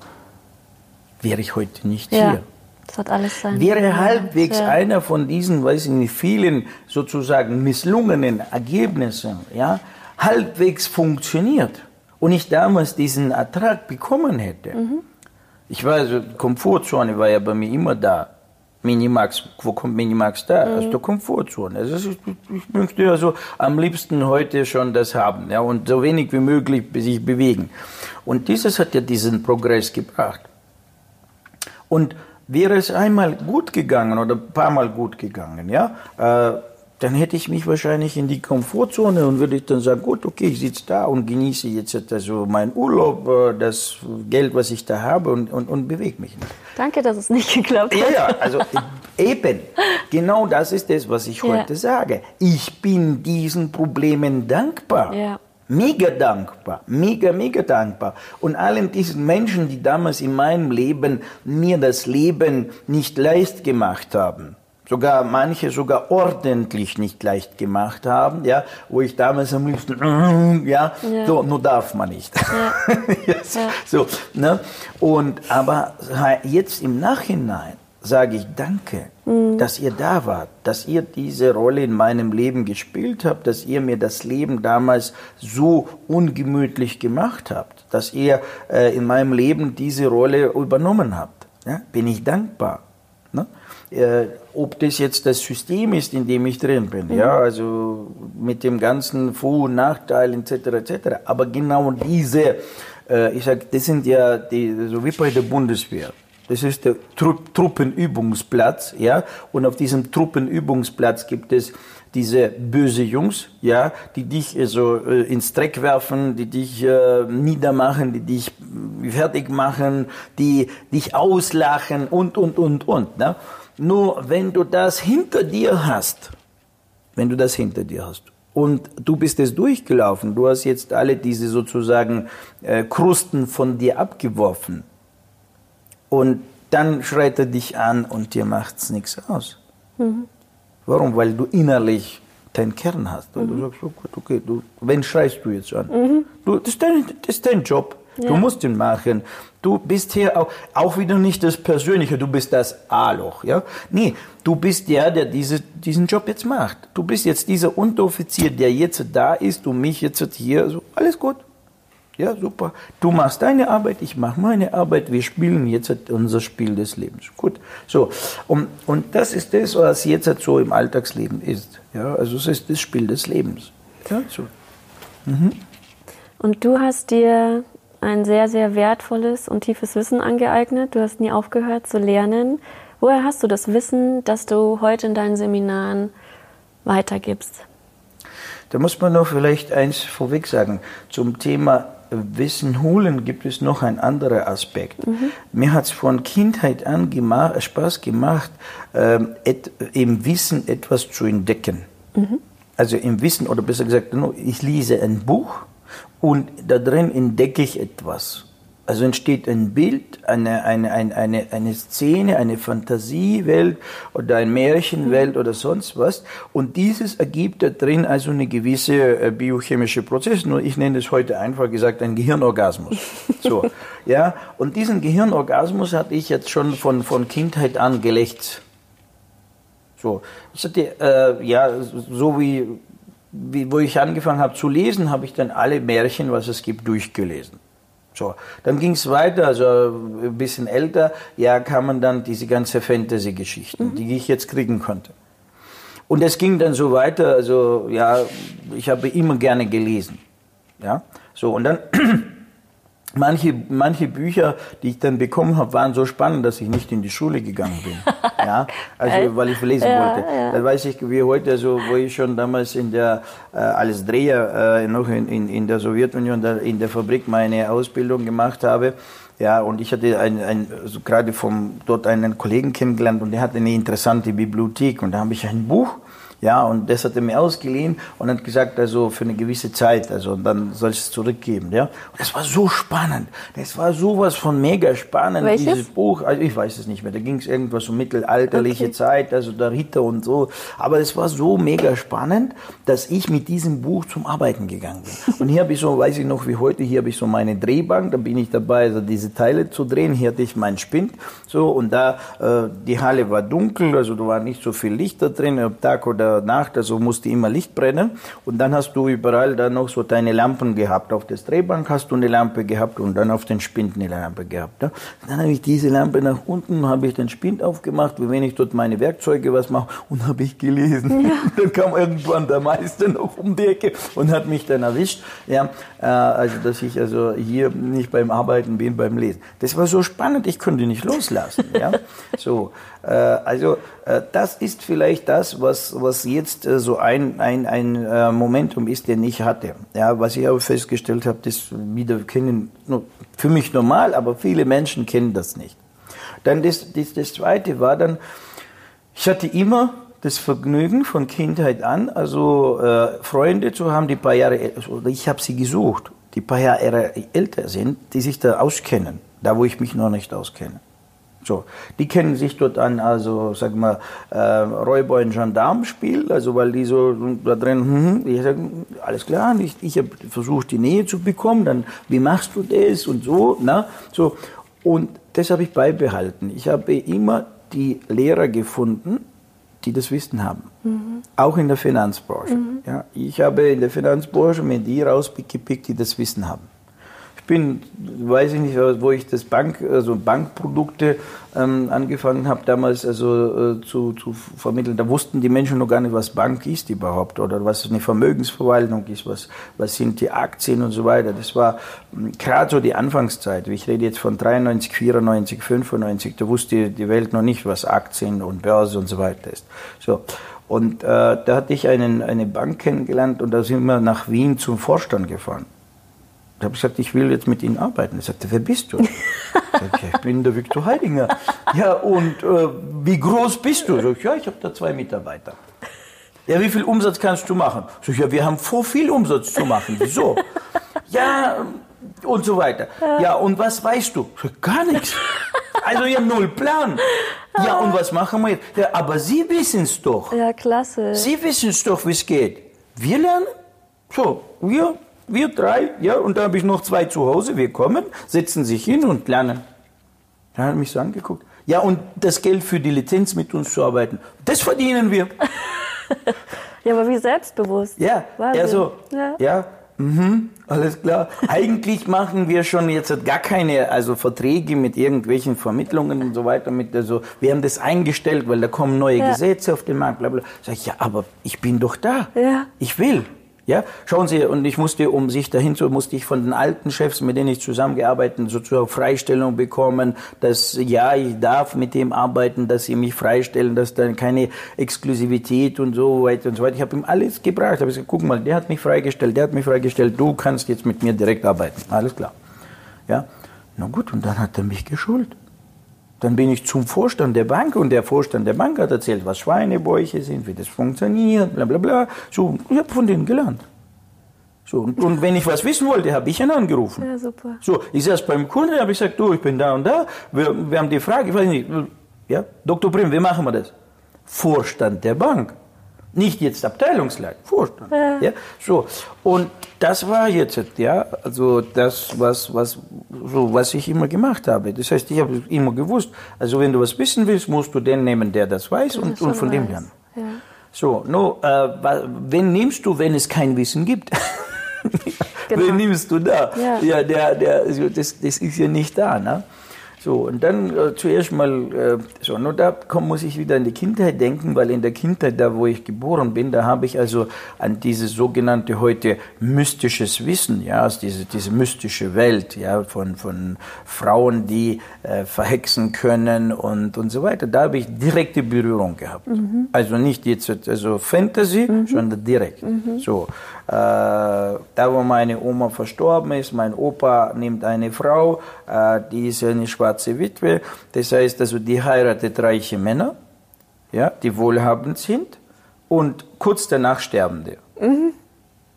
wäre ich heute nicht ja. hier. Das hat alles sein. Wäre halbwegs ja. einer von diesen, weiß ich nicht, vielen sozusagen misslungenen Ergebnissen, ja, halbwegs funktioniert und ich damals diesen Ertrag bekommen hätte. Mhm. Ich war also, Komfortzone war ja bei mir immer da. Minimax, wo kommt Minimax da? Mhm. Aus der Komfortzone. Also ich, ich möchte also am liebsten heute schon das haben ja, und so wenig wie möglich sich bewegen. Und dieses hat ja diesen Progress gebracht. Und wäre es einmal gut gegangen oder ein paar Mal gut gegangen, ja, äh, dann hätte ich mich wahrscheinlich in die Komfortzone und würde ich dann sagen, gut, okay, ich sitze da und genieße jetzt also meinen Urlaub, äh, das Geld, was ich da habe und, und, und bewege mich nicht. Danke, dass es nicht geklappt hat. Ja, ja, also eben, genau das ist das, was ich ja. heute sage. Ich bin diesen Problemen dankbar. Ja. Mega dankbar, mega, mega dankbar. Und allen diesen Menschen, die damals in meinem Leben mir das Leben nicht leicht gemacht haben sogar manche sogar ordentlich nicht leicht gemacht haben, ja, wo ich damals am liebsten, ja, ja. so, nur darf man nicht. Ja. yes. ja. So, ne? Und, aber jetzt im Nachhinein sage ich danke, mhm. dass ihr da wart, dass ihr diese Rolle in meinem Leben gespielt habt, dass ihr mir das Leben damals so ungemütlich gemacht habt, dass ihr äh, in meinem Leben diese Rolle übernommen habt. Ja? Bin ich dankbar. Ne? Äh, ob das jetzt das System ist, in dem ich drin bin, mhm. ja, also mit dem ganzen Vor- und Nachteil etc. etc. Aber genau diese, äh, ich sag, das sind ja die, so wie bei der Bundeswehr. Das ist der Tru Truppenübungsplatz, ja, und auf diesem Truppenübungsplatz gibt es diese böse Jungs, ja, die dich also äh, ins Dreck werfen, die dich äh, niedermachen, die dich fertig machen, die dich auslachen und und und und. Ne? Nur wenn du das hinter dir hast, wenn du das hinter dir hast und du bist es durchgelaufen, du hast jetzt alle diese sozusagen äh, Krusten von dir abgeworfen und dann schreit er dich an und dir macht's nichts aus. Mhm. Warum? Weil du innerlich deinen Kern hast. Und mhm. du sagst, oh gut, okay, du, wen schreist du jetzt an? Mhm. Du, das, ist dein, das ist dein Job. Ja. Du musst ihn machen. Du bist hier auch, auch wieder nicht das Persönliche, du bist das A-Loch, ja? Nee, du bist der, der diese, diesen Job jetzt macht. Du bist jetzt dieser Unteroffizier, der jetzt da ist und mich jetzt hier, so, alles gut. Ja, super. Du machst deine Arbeit, ich mache meine Arbeit, wir spielen jetzt unser Spiel des Lebens. Gut. So. Und, und das ist das, was jetzt so im Alltagsleben ist. Ja, also es ist das Spiel des Lebens. Ja, so. Mhm. Und du hast dir ein sehr, sehr wertvolles und tiefes Wissen angeeignet. Du hast nie aufgehört zu lernen. Woher hast du das Wissen, das du heute in deinen Seminaren weitergibst? Da muss man noch vielleicht eins vorweg sagen zum Thema Wissen holen, gibt es noch ein anderer Aspekt. Mhm. Mir hat es von Kindheit an gemacht, Spaß gemacht, ähm, et, im Wissen etwas zu entdecken. Mhm. Also im Wissen, oder besser gesagt, ich lese ein Buch und da drin entdecke ich etwas. Also entsteht ein Bild, eine, eine, eine, eine, eine Szene, eine Fantasiewelt oder ein Märchenwelt oder sonst was. Und dieses ergibt da drin also eine gewisse äh, biochemische Prozess. Nur ich nenne es heute einfach gesagt ein Gehirnorgasmus. So, ja. Und diesen Gehirnorgasmus hatte ich jetzt schon von, von Kindheit an gelächt. So, ich hatte, äh, ja, so wie, wie, wo ich angefangen habe zu lesen, habe ich dann alle Märchen, was es gibt, durchgelesen. So, dann ging es weiter, also ein bisschen älter, ja, kamen dann diese ganze Fantasy-Geschichten, mhm. die ich jetzt kriegen konnte. Und es ging dann so weiter, also ja, ich habe immer gerne gelesen. Ja, so, und dann manche, manche Bücher, die ich dann bekommen habe, waren so spannend, dass ich nicht in die Schule gegangen bin. ja, also weil ich lesen ja, wollte. Ja. Da weiß ich wie heute, also wo ich schon damals in der äh, als Dreher äh, noch in, in, in der Sowjetunion da, in der Fabrik meine Ausbildung gemacht habe. Ja, und ich hatte ein, ein, also gerade vom, dort einen Kollegen kennengelernt und der hatte eine interessante Bibliothek und da habe ich ein Buch ja, und das hat er mir ausgeliehen und hat gesagt, also für eine gewisse Zeit, also und dann soll ich es zurückgeben, ja. Und das war so spannend. Das war sowas von mega spannend, Welches? dieses Buch. Also ich weiß es nicht mehr. Da ging es irgendwas um mittelalterliche okay. Zeit, also der Ritter und so. Aber es war so mega spannend, dass ich mit diesem Buch zum Arbeiten gegangen bin. Und hier habe ich so, weiß ich noch wie heute, hier habe ich so meine Drehbank, da bin ich dabei, also diese Teile zu drehen. Hier hatte ich meinen Spind, so, und da, äh, die Halle war dunkel, also da war nicht so viel Licht da drin, ob Tag oder Nacht, also musste immer Licht brennen. Und dann hast du überall dann noch so deine Lampen gehabt. Auf der Drehbank hast du eine Lampe gehabt und dann auf den Spind eine Lampe gehabt. Ja. Dann habe ich diese Lampe nach unten, habe ich den Spind aufgemacht, wie wenn ich dort meine Werkzeuge was mache und habe ich gelesen. Ja. Dann kam irgendwann der Meister noch um die Ecke und hat mich dann erwischt. Ja, äh, also dass ich also hier nicht beim Arbeiten bin, beim Lesen. Das war so spannend, ich konnte nicht loslassen. ja, so. Äh, also äh, das ist vielleicht das, was, was jetzt äh, so ein, ein, ein Momentum ist, den ich hatte. Ja, was ich aber festgestellt habe, das wieder kennen, für mich normal, aber viele Menschen kennen das nicht. Dann das, das, das Zweite war dann, ich hatte immer das Vergnügen von Kindheit an, also äh, Freunde zu haben, die paar Jahre, ich habe sie gesucht, die paar Jahre älter sind, die sich da auskennen, da wo ich mich noch nicht auskenne. So, die kennen sich dort an, also sag mal, äh, Räuber und Gendarmspiel, also weil die so da drin, hm, ich sag, alles klar, ich, ich habe versucht, die Nähe zu bekommen, dann, wie machst du das und so, na, so. Und das habe ich beibehalten. Ich habe immer die Lehrer gefunden, die das Wissen haben. Mhm. Auch in der Finanzbranche. Mhm. Ja, ich habe in der Finanzbranche mir die rausgepickt, die das Wissen haben bin, weiß ich nicht, wo ich das Bank, also Bankprodukte ähm, angefangen habe, damals also äh, zu, zu vermitteln. Da wussten die Menschen noch gar nicht, was Bank ist überhaupt oder was eine Vermögensverwaltung ist, was, was sind die Aktien und so weiter. Das war hm, gerade so die Anfangszeit. Ich rede jetzt von 93, 94, 95. Da wusste die Welt noch nicht, was Aktien und Börse und so weiter ist. So. Und äh, da hatte ich einen, eine Bank kennengelernt und da sind wir nach Wien zum Vorstand gefahren. Da habe ich gesagt, ich will jetzt mit Ihnen arbeiten. Er sagte, wer bist du? Ich, sagte, ich bin der Viktor Heidinger. Ja, und äh, wie groß bist du? Ich, ja, ich habe da zwei Mitarbeiter. Ja, wie viel Umsatz kannst du machen? Sag ich, ja, wir haben vor viel Umsatz zu machen. Wieso? ja, und so weiter. Ja, und was weißt du? Sag, gar nichts. Also ja, null Plan. Ja, und was machen wir jetzt? Ja, aber Sie wissen es doch. Ja, klasse. Sie wissen es doch, wie es geht. Wir lernen? So, wir wir drei, ja, und da habe ich noch zwei zu Hause. Wir kommen, setzen sich hin und lernen. Dann hat er mich so angeguckt. Ja, und das Geld für die Lizenz mit uns zu arbeiten, das verdienen wir. ja, aber wie selbstbewusst. Ja, Wahnsinn. er so, ja, ja mhm, alles klar. Eigentlich machen wir schon jetzt gar keine also Verträge mit irgendwelchen Vermittlungen und so weiter. Mit, also, wir haben das eingestellt, weil da kommen neue ja. Gesetze auf den Markt. Bla bla. Sag ich, ja, aber ich bin doch da. Ja. Ich will Ja, schauen Sie, und ich musste, um sich dahin zu, musste ich von den alten Chefs, mit denen ich zusammengearbeitet, sozusagen Freistellung bekommen, dass ja, ich darf mit dem arbeiten, dass sie mich freistellen, dass dann keine Exklusivität und so weiter und so weiter. Ich habe ihm alles gebracht. Habe gesagt, guck mal, der hat mich freigestellt, der hat mich freigestellt, du kannst jetzt mit mir direkt arbeiten. Alles klar. Ja, na gut, und dann hat er mich geschult. Dann bin ich zum Vorstand der Bank und der Vorstand der Bank hat erzählt, was Schweinebäuche sind, wie das funktioniert, bla bla bla. So, ich habe von denen gelernt. So, und, und, wenn ich was wissen wollte, habe ich ihn angerufen. Ja, super. So, ich saß beim Kunden, habe ich gesagt, du, ich bin da und da, wir, wir haben die Frage, ich weiß nicht, ja, Dr. Prim, wie machen wir das? Vorstand der Bank. Nicht jetzt Abteilungsleiter, Vorstand. Ja. ja. so. Und das war jetzt, ja, also das, was, was, so, was ich immer gemacht habe. Das heißt, ich habe immer gewusst, also wenn du was wissen willst, musst du den nehmen, der das weiß das und, und von weiß. dem lernen. Ja. So, no, äh, wen nimmst du, wenn es kein Wissen gibt? genau. Wen nimmst du da? Ja, ja der, der, also das, das ist ja nicht da, ne? So, und dann äh, zuerst mal, äh, so, nur da komm, muss ich wieder an die Kindheit denken, weil in der Kindheit, da wo ich geboren bin, da habe ich also an dieses sogenannte heute mystisches Wissen, ja, also diese, diese mystische Welt, ja, von, von Frauen, die äh, verhexen können und, und so weiter, da habe ich direkte Berührung gehabt. Mhm. Also nicht jetzt, also Fantasy, mhm. sondern direkt. Mhm. So, da wo meine Oma verstorben ist, mein Opa nimmt eine Frau, äh, die ist eine schwarze Witwe, das heißt also, die heiratet reiche Männer, ja, die wohlhabend sind und kurz danach sterben die. Mhm.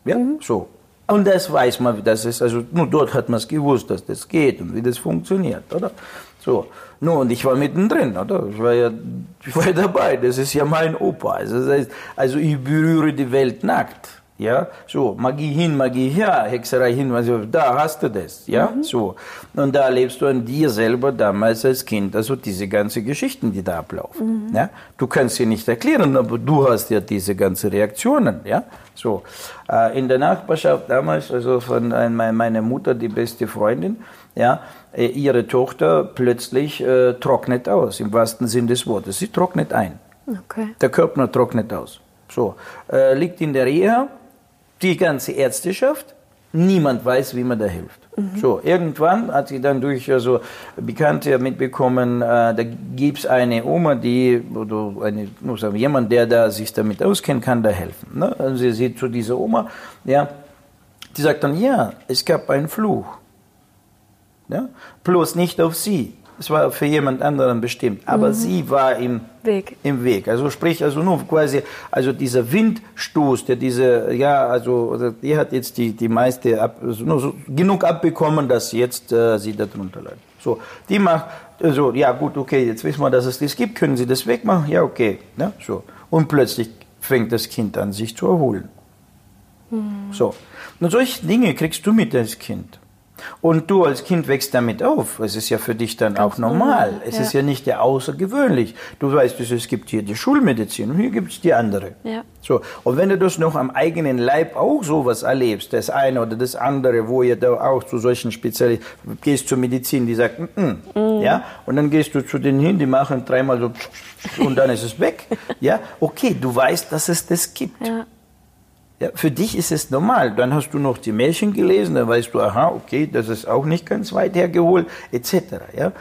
Ja, mhm. so. Und das weiß man, das ist, also nur dort hat man es gewusst, dass das geht und wie das funktioniert, oder? So. Nur, und ich war mittendrin, oder? Ich war ja, ich war ja dabei, das ist ja mein Opa. Also, das heißt, also ich berühre die Welt nackt. Ja, so, Magie hin, Magie her, Hexerei hin, also da hast du das, ja, mhm. so. Und da erlebst du an dir selber damals als Kind, also diese ganzen Geschichten, die da ablaufen, mhm. ja. Du kannst sie nicht erklären, aber du hast ja diese ganzen Reaktionen, ja, so. Äh, in der Nachbarschaft damals, also von äh, meiner Mutter, die beste Freundin, ja, äh, ihre Tochter plötzlich äh, trocknet aus, im wahrsten Sinn des Wortes. Sie trocknet ein. Okay. Der Körper trocknet aus. So, äh, liegt in der Reha, die ganze Ärzteschaft, niemand weiß, wie man da hilft. Mhm. So, irgendwann hat sie dann durch also Bekannte mitbekommen, äh, da gibt es eine Oma, die, oder eine, muss sagen, jemand, der da sich damit auskennt, kann da helfen. Ne? Also sie sieht zu dieser Oma, ja, die sagt dann, ja, es gab einen Fluch. Ja? Bloß nicht auf sie. Es war für jemand anderen bestimmt, aber mhm. sie war im Weg. im Weg. Also sprich, also nur quasi, also dieser Windstoß, der diese, ja, also die hat jetzt die, die meiste, ab, also so, genug abbekommen, dass jetzt äh, sie darunter leidet. So, die macht, also, ja gut, okay, jetzt wissen wir, dass es das gibt, können Sie das wegmachen? Ja, okay. Ne? So. Und plötzlich fängt das Kind an, sich zu erholen. Mhm. So. Und solche Dinge kriegst du mit als Kind. Und du als Kind wächst damit auf. Es ist ja für dich dann Ganz auch normal. Es ja. ist ja nicht der außergewöhnlich. Du weißt, es gibt hier die Schulmedizin und hier gibt es die andere. Ja. So. Und wenn du das noch am eigenen Leib auch sowas erlebst, das eine oder das andere, wo ihr da auch zu solchen Spezialisten gehst zur Medizin, die sagt, mm, mm. ja, und dann gehst du zu denen hin, die machen dreimal so und dann ist es weg. ja, okay, du weißt, dass es das gibt. Ja. Ja, für dich ist es normal. Dann hast du noch die Märchen gelesen, dann weißt du, aha, okay, das ist auch nicht ganz weit hergeholt, etc. Ja,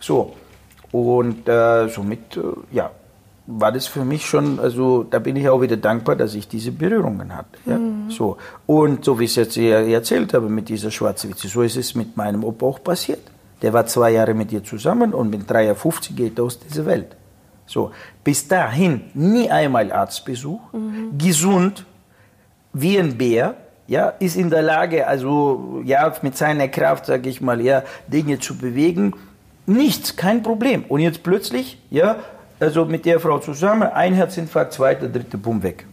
so und äh, somit, äh, ja, war das für mich schon, also da bin ich auch wieder dankbar, dass ich diese Berührungen hatte. Ja? Mhm. So. Und so wie ich es jetzt erzählt habe mit dieser schwarzen Witze, so ist es mit meinem Opa auch passiert. Der war zwei Jahre mit ihr zusammen und mit 53 geht er aus dieser Welt. So, bis dahin nie einmal Arztbesuch, mhm. gesund, wie ein Bär, ja, ist in der Lage, also ja, mit seiner Kraft, sage ich mal, ja, Dinge zu bewegen. Nichts, kein Problem. Und jetzt plötzlich, ja, also mit der Frau zusammen, ein Herzinfarkt, zweiter, dritter, bumm, weg.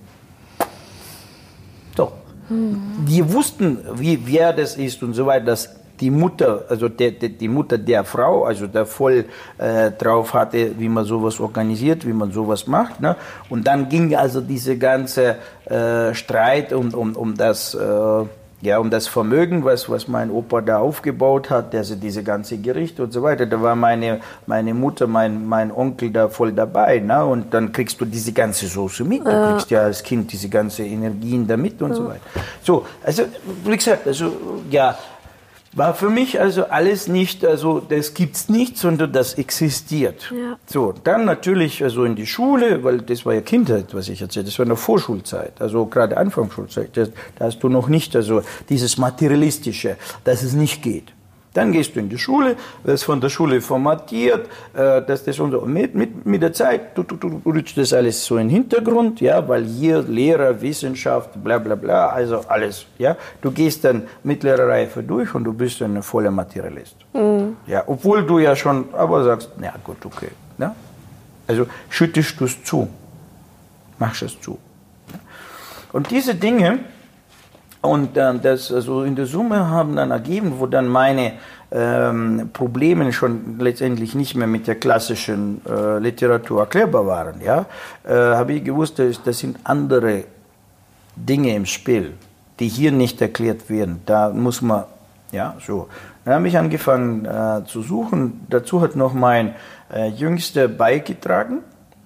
So. Mhm. Die wussten, wie, wer das ist und so weiter. Das die Mutter, also der, der, die Mutter der Frau, also der voll äh, drauf hatte, wie man sowas organisiert, wie man sowas macht. Ne? Und dann ging also diese ganze äh, Streit um, um, um das, äh, Ja, um das Vermögen, was, was mein Opa da aufgebaut hat, also diese ganze Gerichte und so weiter, da war meine, meine Mutter, mein, mein Onkel da voll dabei. Ne? Und dann kriegst du diese ganze Soße mit. Du kriegst ja als Kind diese ganze Energien da mit und so weiter. So, also wie gesagt, also ja, war für mich also alles nicht, also das gibt's nicht, sondern das existiert. Ja. So, dann natürlich also in die Schule, weil das war ja Kindheit, was ich erzählte, das war in der Vorschulzeit, also gerade Anfangsschulzeit, da hast du noch nicht also dieses Materialistische, dass es nicht geht. Dann gehst du in die Schule, wirst von der Schule formatiert, äh, dass das und so. Mit, mit, mit der Zeit du, du, du, rutscht das alles so in den Hintergrund, ja, weil hier Lehrer, Wissenschaft, bla bla bla, also alles, ja. Du gehst dann mittlere Reife durch und du bist dann ein voller Materialist. Ja, obwohl du ja schon, aber sagst, na gut, okay. Ja? Also schüttest du es zu, machst es zu. Und diese Dinge, und äh, das also in der Summe haben dann ergeben, wo dann meine ähm, Probleme schon letztendlich nicht mehr mit der klassischen äh, Literatur erklärbar waren, ja, äh, habe ich gewusst, das, das sind andere Dinge im Spiel, die hier nicht erklärt werden. Da muss man, ja, so. Dann habe ich angefangen äh, zu suchen. Dazu hat noch mein äh, Jüngster beigetragen.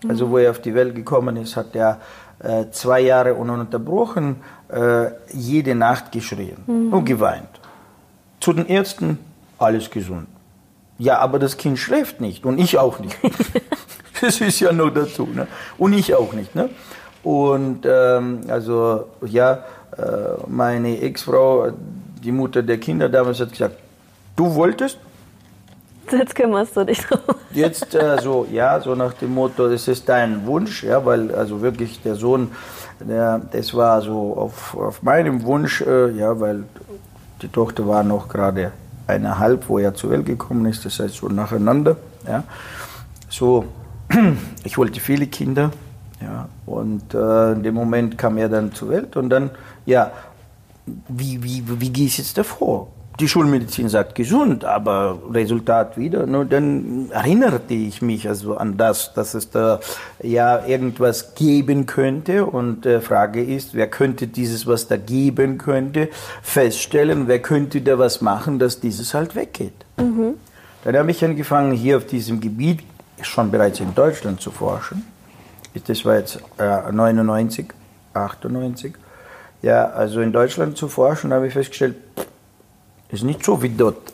Also, wo er auf die Welt gekommen ist, hat er äh, zwei Jahre ununterbrochen äh, jede Nacht geschrien und geweint. Zu den Ärzten alles gesund. Ja, aber das Kind schläft nicht und ich auch nicht. das ist ja noch dazu. Ne? Und ich auch nicht. Ne? Und ähm, also ja, äh, meine Ex-Frau, die Mutter der Kinder damals, hat gesagt, du wolltest, Jetzt kümmerst du dich drum. Jetzt äh, so, ja, so nach dem Motto, es ist dein Wunsch, ja, weil also wirklich der Sohn, der, das war so auf, auf meinem Wunsch, äh, ja, weil die Tochter war noch gerade eineinhalb, wo er zur Welt gekommen ist, das heißt so nacheinander, ja. So, ich wollte viele Kinder, ja, und äh, in dem Moment kam er dann zur Welt und dann, ja, wie, wie, wie gehe ich jetzt davor? Die Schulmedizin sagt gesund, aber Resultat wieder. Nur dann erinnerte ich mich also an das, dass es da ja irgendwas geben könnte. Und die Frage ist, wer könnte dieses, was da geben könnte, feststellen? Wer könnte da was machen, dass dieses halt weggeht? Dann habe ich angefangen, hier auf diesem Gebiet schon bereits in Deutschland zu forschen. Das war jetzt äh, 99, 98. Ja, also in Deutschland zu forschen, habe ich festgestellt, ist nicht so wie dort,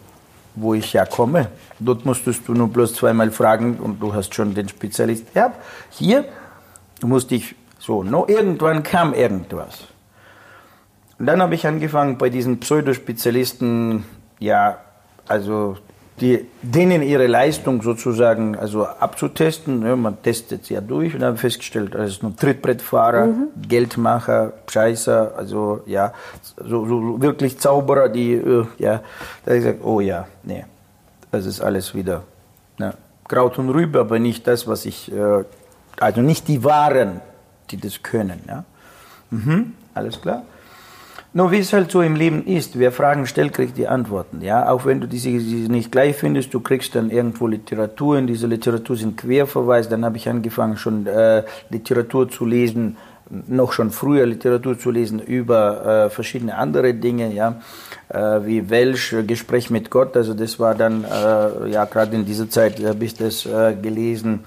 wo ich herkomme. Dort musstest du nur bloß zweimal fragen und du hast schon den Spezialist. Ja, hier musste ich so, no, irgendwann kam irgendwas. Und dann habe ich angefangen bei diesen Pseudospezialisten, ja, also die, denen ihre Leistung sozusagen also abzutesten. Ja, man testet sie ja durch und habe festgestellt, das ist nur Trittbrettfahrer, Geldmacher, Scheißer, also ja, so, so wirklich Zauberer, die, äh, ja, da ich gesagt, oh ja, nee, das ist alles wieder ne, Kraut und Rübe, aber nicht das, was ich, äh, also nicht die Waren, die das können. Ja. Mhm, alles klar. Nur wie es halt so im Leben ist, wer Fragen stellt, kriegt die Antworten. Ja, auch wenn du diese, diese nicht gleich findest, du kriegst dann irgendwo Literatur. In dieser Literatur sind Querverweise. Dann habe ich angefangen schon äh, Literatur zu lesen, noch schon früher Literatur zu lesen über äh, verschiedene andere Dinge, ja, äh, wie Welsch, äh, Gespräch mit Gott. Also das war dann äh, ja gerade in dieser Zeit habe ich das äh, gelesen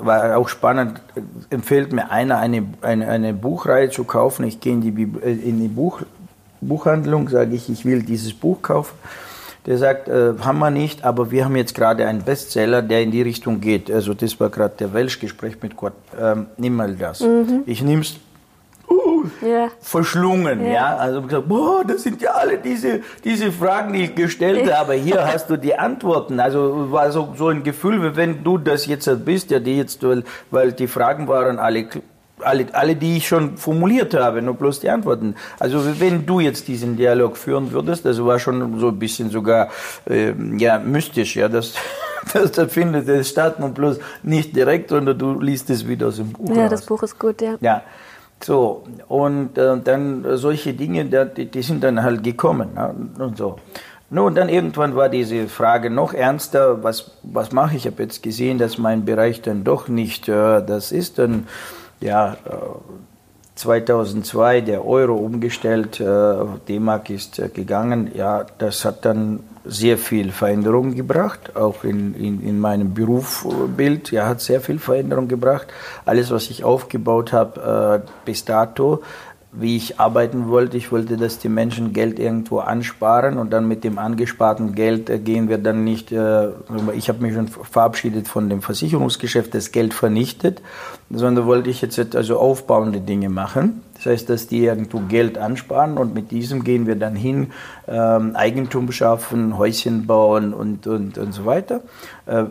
war auch spannend, empfiehlt mir einer, eine, eine, eine Buchreihe zu kaufen. Ich gehe in die, äh, in die Buch, Buchhandlung, sage ich, ich will dieses Buch kaufen. Der sagt, äh, haben wir nicht, aber wir haben jetzt gerade einen Bestseller, der in die Richtung geht. Also das war gerade der Welsch-Gespräch mit Gott. Ähm, nimm mal das. Ich nehme es Ja. verschlungen, ja. Ja. Also gesagt, boah, das sind ja alle diese, diese Fragen, die ich gestellt habe. Hier hast du die Antworten. Also war so, so ein Gefühl, wie wenn du das jetzt bist, ja, die jetzt, weil, weil die Fragen waren alle, alle, alle, die ich schon formuliert habe, nur bloß die Antworten. Also wenn du jetzt diesen Dialog führen würdest, das war schon so ein bisschen sogar, äh, ja, mystisch, ja, das, das, das findet es statt, nur bloß nicht direkt, sondern du liest es wieder aus dem Buch Ja, raus. das Buch ist gut, ja. Ja, so, und äh, dann äh, solche Dinge, die, die sind dann halt gekommen ne? und so. Nun, dann irgendwann war diese Frage noch ernster, was, was mache ich? Ich habe jetzt gesehen, dass mein Bereich dann doch nicht äh, das ist. Dann, ja, äh, 2002 der Euro umgestellt, äh, D-Mark ist äh, gegangen. Ja, das hat dann sehr viel Veränderung gebracht, auch in, in, in meinem Berufsbild. Ja, hat sehr viel Veränderung gebracht. Alles, was ich aufgebaut habe äh, bis dato, wie ich arbeiten wollte. Ich wollte, dass die Menschen Geld irgendwo ansparen und dann mit dem angesparten Geld äh, gehen wir dann nicht, äh, ich habe mich schon verabschiedet von dem Versicherungsgeschäft, das Geld vernichtet, sondern wollte ich jetzt also aufbauende Dinge machen. Das heißt, dass die irgendwo Geld ansparen und mit diesem gehen wir dann hin, ähm, Eigentum schaffen, Häuschen bauen und, und, und so weiter. Äh,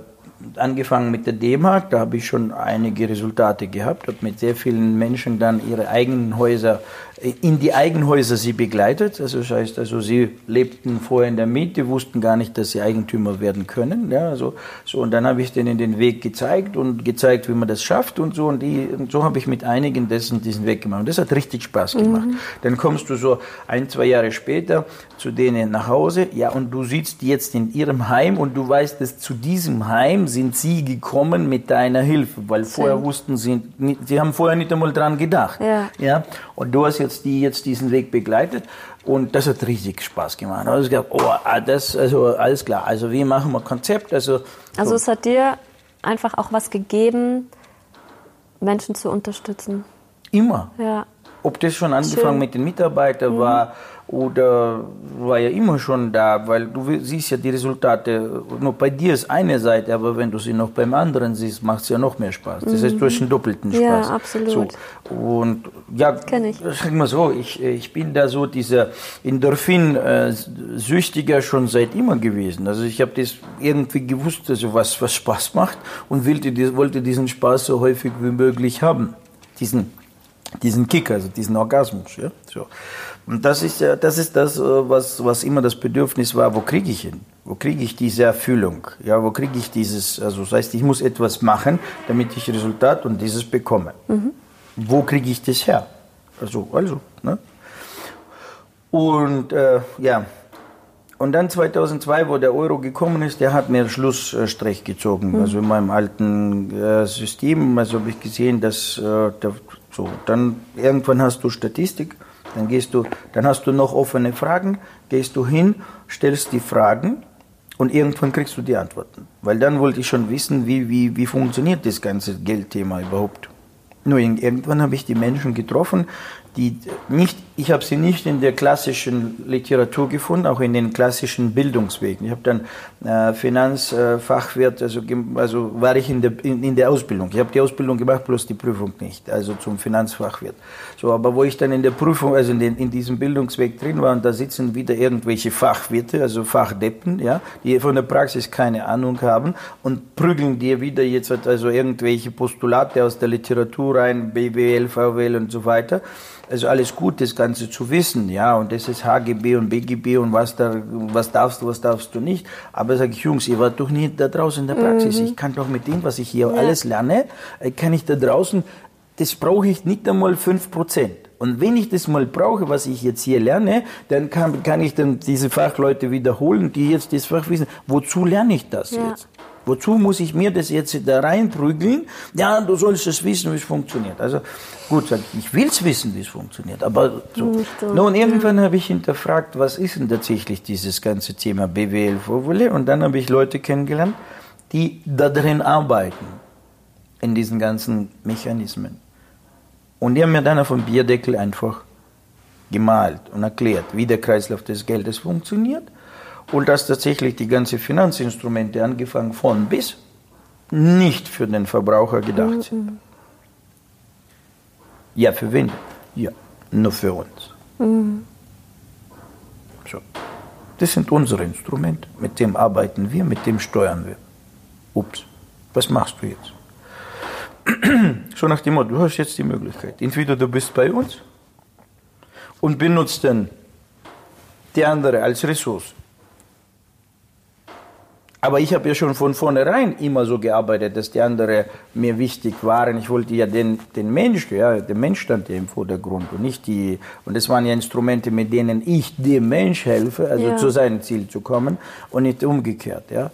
angefangen mit der D-Mark, da habe ich schon einige Resultate gehabt, habe mit sehr vielen Menschen dann ihre eigenen Häuser in die Eigenhäuser sie begleitet. Also das heißt, also sie lebten vorher in der Miete, wussten gar nicht, dass sie Eigentümer werden können. Ja, also so und dann habe ich denen den Weg gezeigt und gezeigt, wie man das schafft und so und, die, und so habe ich mit einigen dessen diesen Weg gemacht. Und das hat richtig Spaß gemacht. Mhm. Dann kommst du so ein zwei Jahre später zu denen nach Hause, ja und du sitzt jetzt in ihrem Heim und du weißt, dass zu diesem Heim sind sie gekommen mit deiner Hilfe, weil vorher wussten sie, sie haben vorher nicht einmal dran gedacht. Ja. ja und du hast jetzt jetzt, die jetzt diesen Weg begleitet. Und das hat riesig Spaß gemacht. Also ich glaube, oh, ah, das, also alles klar. Also wie machen wir Konzept? Also, also es hat dir einfach auch was gegeben, Menschen zu unterstützen. Immer. Ja. Ob das schon angefangen Schön. mit den Mitarbeitern mhm. war oder war ja immer schon da, weil du siehst ja die Resultate. Nur bei dir ist eine Seite, aber wenn du sie noch beim anderen siehst, macht es ja noch mehr Spaß. Das heißt, du hast einen doppelten Spaß. Ja, absolut. So. Und ja, sag mal so, ich, ich bin da so dieser Endorphin-Süchtiger schon seit immer gewesen. Also ich habe das irgendwie gewusst, also was, was Spaß macht und wollte, wollte diesen Spaß so häufig wie möglich haben. Diesen, diesen Kick, also diesen Orgasmus. Ja? So. Und das ist das ist das, äh, was, was immer das Bedürfnis war, wo kriege ich ihn? Wo kriege ich diese Erfüllung? Ja, wo kriege ich dieses, also das heißt, ich muss etwas machen, damit ich Resultat und dieses bekomme. Mhm. Wo kriege ich das her? Also, also, ne? Und äh, ja, und dann 2002, wo der Euro gekommen ist, der hat mir Schlussstrich gezogen. Mhm. Also in meinem alten äh, System, also habe ich gesehen, dass äh, der, so, dann irgendwann hast du Statistik dann gehst du, dann hast du noch offene Fragen, gehst du hin, stellst die Fragen und irgendwann kriegst du die Antworten. Weil dann wollte ich schon wissen, wie, wie, wie funktioniert das ganze Geldthema überhaupt. Nur irgendwann habe ich die Menschen getroffen, die nicht, ich habe sie nicht in der klassischen Literatur gefunden, auch in den klassischen Bildungswegen. Ich habe dann äh, Finanzfachwirt, also, also war ich in der, in, in der Ausbildung. Ich habe die Ausbildung gemacht, bloß die Prüfung nicht, also zum Finanzfachwirt. So, aber wo ich dann in der Prüfung, also in, den, in diesem Bildungsweg drin war, und da sitzen wieder irgendwelche Fachwirte, also Fachdeppen, ja, die von der Praxis keine Ahnung haben und prügeln dir wieder jetzt also irgendwelche Postulate aus der Literatur rein, BWL, VWL und so weiter. Also alles gut, das Ganze zu wissen, ja, und das ist HGB und BGB und was da, was darfst du, was darfst du nicht. Aber sage ich, Jungs, ihr wart doch nie da draußen in der Praxis. Mhm. Ich kann doch mit dem, was ich hier ja. alles lerne, äh, kann ich da draußen, das brauche ich nicht einmal fünf Prozent. Und wenn ich das mal brauche, was ich jetzt hier lerne, dann kann, kann ich dann diese Fachleute wiederholen, die jetzt das Fach wissen. Wozu lerne ich das ja. jetzt? Wozu muss ich mir das jetzt da reinprügeln? Ja, du sollst es wissen, wie es funktioniert. Also gut, ich will es wissen, wie es funktioniert. Aber so. Nun, irgendwann habe ich hinterfragt, was ist denn tatsächlich dieses ganze Thema BWL Vorwille? Und dann habe ich Leute kennengelernt, die da drin arbeiten, in diesen ganzen Mechanismen. Und die haben mir dann auf dem Bierdeckel einfach gemalt und erklärt, wie der Kreislauf des Geldes funktioniert und dass tatsächlich die ganzen Finanzinstrumente, angefangen von bis, nicht für den Verbraucher gedacht sind. Mhm. Ja, für wen? Ja, nur für uns. Mhm. So. Das sind unsere Instrumente, mit dem arbeiten wir, mit dem steuern wir. Ups, was machst du jetzt? so nach dem Motto, du hast jetzt die Möglichkeit. Entweder du bist bei uns und benutzt dann die andere als Ressource aber ich habe ja schon von vornherein immer so gearbeitet, dass die anderen mir wichtig waren. Ich wollte ja den, den Mensch, ja, der Mensch stand ja im Vordergrund und nicht die, und das waren ja Instrumente, mit denen ich dem Mensch helfe, also ja. zu seinem Ziel zu kommen und nicht umgekehrt, ja.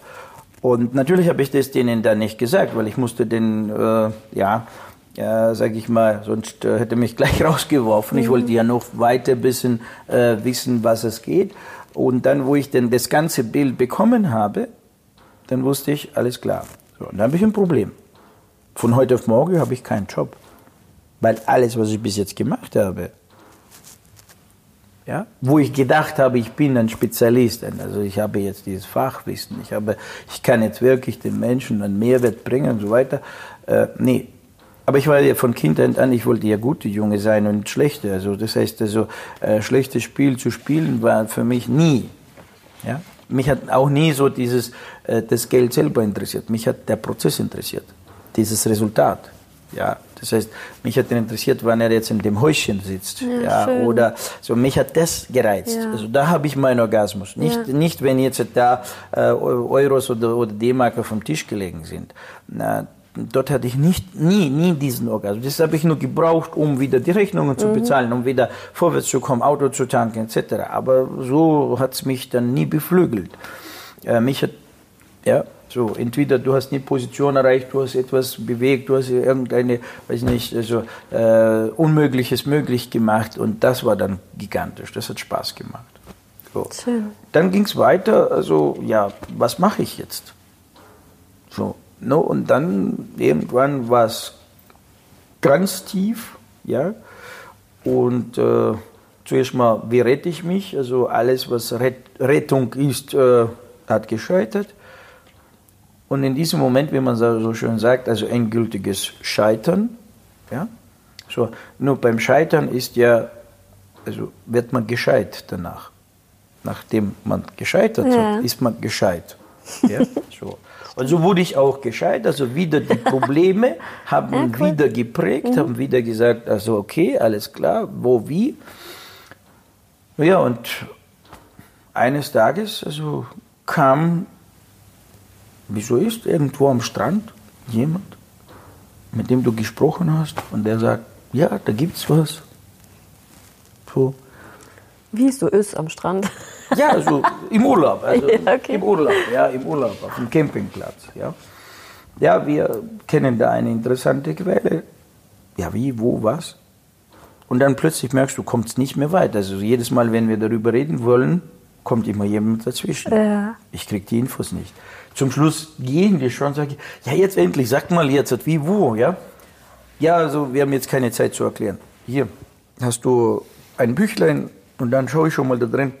Und natürlich habe ich das denen dann nicht gesagt, weil ich musste den, äh, ja, ja, sag ich mal, sonst äh, hätte mich gleich rausgeworfen. Mhm. Ich wollte ja noch weiter ein bisschen äh, wissen, was es geht. Und dann, wo ich dann das ganze Bild bekommen habe, dann wusste ich, alles klar. So, und dann habe ich ein Problem. Von heute auf morgen habe ich keinen Job. Weil alles, was ich bis jetzt gemacht habe, ja, wo ich gedacht habe, ich bin ein Spezialist, also ich habe jetzt dieses Fachwissen, ich, habe, ich kann jetzt wirklich den Menschen einen Mehrwert bringen und so weiter. Äh, nee, aber ich war ja von Kindheit an, ich wollte ja gute Junge sein und schlechte. Also das heißt, also äh, schlechtes Spiel zu spielen war für mich nie. Ja? Mich hat auch nie so dieses äh, das Geld selber interessiert. Mich hat der Prozess interessiert, dieses Resultat. Ja, das heißt, mich hat interessiert, wann er jetzt in dem Häuschen sitzt. Ja, ja oder so, mich hat das gereizt. Ja. Also da habe ich meinen Orgasmus. Nicht, ja. nicht wenn jetzt da äh, Euros oder, oder D-Mark auf dem Tisch gelegen sind. Na, dort hatte ich nicht, nie, nie diesen Orgasmus. Das habe ich nur gebraucht, um wieder die Rechnungen zu mhm. bezahlen, um wieder vorwärts zu kommen, Auto zu tanken etc. Aber so hat es mich dann nie beflügelt. Äh, mich hat, ja, so, entweder du hast eine Position erreicht, du hast etwas bewegt, du hast irgendeine, weiß nicht, also äh, Unmögliches möglich gemacht und das war dann gigantisch. Das hat Spaß gemacht. So. Schön. Dann ging es weiter, also ja, was mache ich jetzt? No, und dann irgendwann war es ganz tief, ja, und äh, zuerst mal, wie rette ich mich? Also alles, was Rettung ist, äh, hat gescheitert. Und in diesem Moment, wie man so schön sagt, also endgültiges Scheitern, ja, so, nur beim Scheitern ist ja, also wird man gescheit danach. Nachdem man gescheitert ja. hat, ist man gescheit. Ja, so. Und so wurde ich auch gescheit, also wieder die Probleme haben ja, cool. wieder geprägt, mhm. haben wieder gesagt, also okay, alles klar, wo, wie. Ja, und eines Tages also kam Wieso ist irgendwo am Strand jemand, mit dem du gesprochen hast und der sagt, ja, da gibt's was. So. Wie es so ist am Strand. Ja, also im Urlaub, also ja, okay. im Urlaub, ja, im Urlaub, auf dem Campingplatz, ja. Ja, wir kennen da eine interessante Quelle. Ja, wie, wo, was? Und dann plötzlich merkst du, kommst nicht mehr weiter. Also jedes Mal, wenn wir darüber reden wollen, kommt immer jemand dazwischen. Ja. Ich krieg die Infos nicht. Zum Schluss gehen wir schon, sage ich, ja jetzt endlich, sag mal jetzt, wie, wo, ja? Ja, also wir haben jetzt keine Zeit zu erklären. Hier hast du ein Büchlein und dann schaue ich schon mal da drin.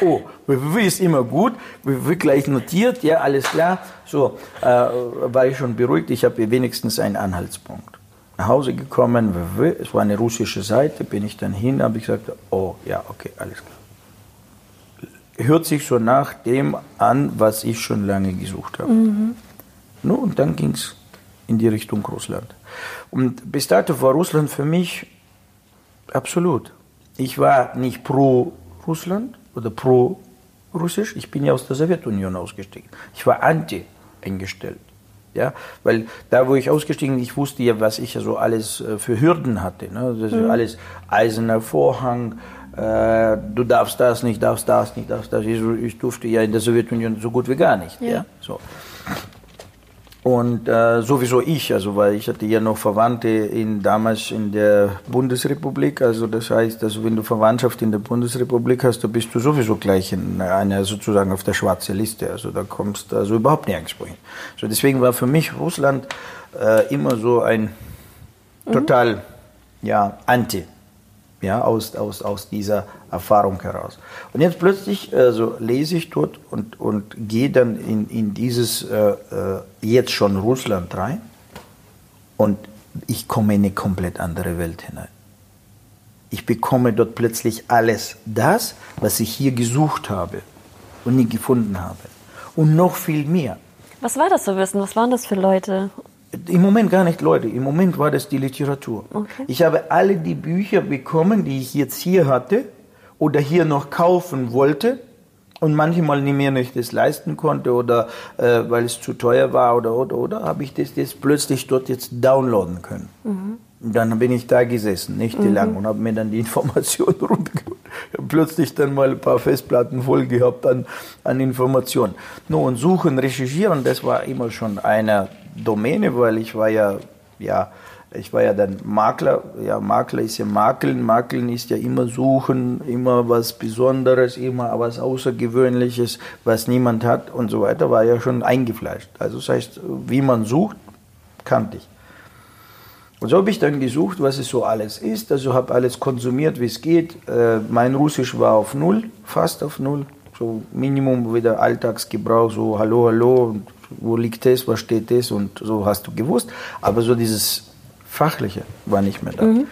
Oh, www ist immer gut, www gleich notiert, ja, alles klar. So, äh, war ich schon beruhigt, ich habe wenigstens einen Anhaltspunkt. Nach Hause gekommen, www, es war eine russische Seite, bin ich dann hin, habe ich gesagt, oh, ja, okay, alles klar hört sich so nach dem an, was ich schon lange gesucht habe. Mhm. No, und dann ging es in die Richtung Russland. Und bis dato war Russland für mich absolut. Ich war nicht pro Russland oder pro Russisch. Ich bin ja aus der Sowjetunion ausgestiegen. Ich war anti eingestellt. Ja, weil da, wo ich ausgestiegen bin, ich wusste ja, was ich ja so alles äh, für Hürden hatte. Ne? Das mhm. alles eiserner Vorhang, äh, du darfst das nicht, darfst das nicht, darfst das. Ich, ich, durfte ja in der Sowjetunion so gut wie gar nicht. Ja. ja? So. Und äh, sowieso ich, also weil ich hatte ja noch Verwandte in, damals in der Bundesrepublik, also das heißt, also wenn du Verwandtschaft in der Bundesrepublik hast, dann bist du sowieso gleich in einer sozusagen auf der schwarzen Liste, also da kommst du also überhaupt nirgendwo hin. So deswegen war für mich Russland äh, immer so ein mhm. total ja anti ja, aus, aus, aus dieser Erfahrung heraus. Und jetzt plötzlich also lese ich dort und, und gehe dann in, in dieses äh, äh, jetzt schon Russland rein und ich komme in eine komplett andere Welt hinein. Ich bekomme dort plötzlich alles das, was ich hier gesucht habe und nie gefunden habe. Und noch viel mehr. Was war das für Wissen? Was waren das für Leute? Im Moment gar nicht Leute, im Moment war das die Literatur. Okay. Ich habe alle die Bücher bekommen, die ich jetzt hier hatte oder hier noch kaufen wollte und manchmal nicht mehr nicht das leisten konnte oder äh, weil es zu teuer war oder oder oder, habe ich das jetzt plötzlich dort jetzt downloaden können. Mhm. Dann bin ich da gesessen, nächtelang, mhm. und habe mir dann die Informationen runtergeholt. Ich habe plötzlich dann mal ein paar Festplatten voll gehabt an, an Informationen. Nur und suchen, recherchieren, das war immer schon einer Domäne, weil ich war ja, ja ich war ja dann Makler. Ja, Makler ist ja Makeln. Makeln ist ja immer suchen, immer was Besonderes, immer was Außergewöhnliches, was niemand hat und so weiter, war ja schon eingefleischt. Also das heißt, wie man sucht, kannte ich. Und so habe ich dann gesucht, was es so alles ist. Also habe alles konsumiert, wie es geht. Äh, mein Russisch war auf Null, fast auf Null. So Minimum wieder Alltagsgebrauch, so Hallo, Hallo, wo liegt das, was steht das und so hast du gewusst. Aber so dieses Fachliche war nicht mehr da. Mhm.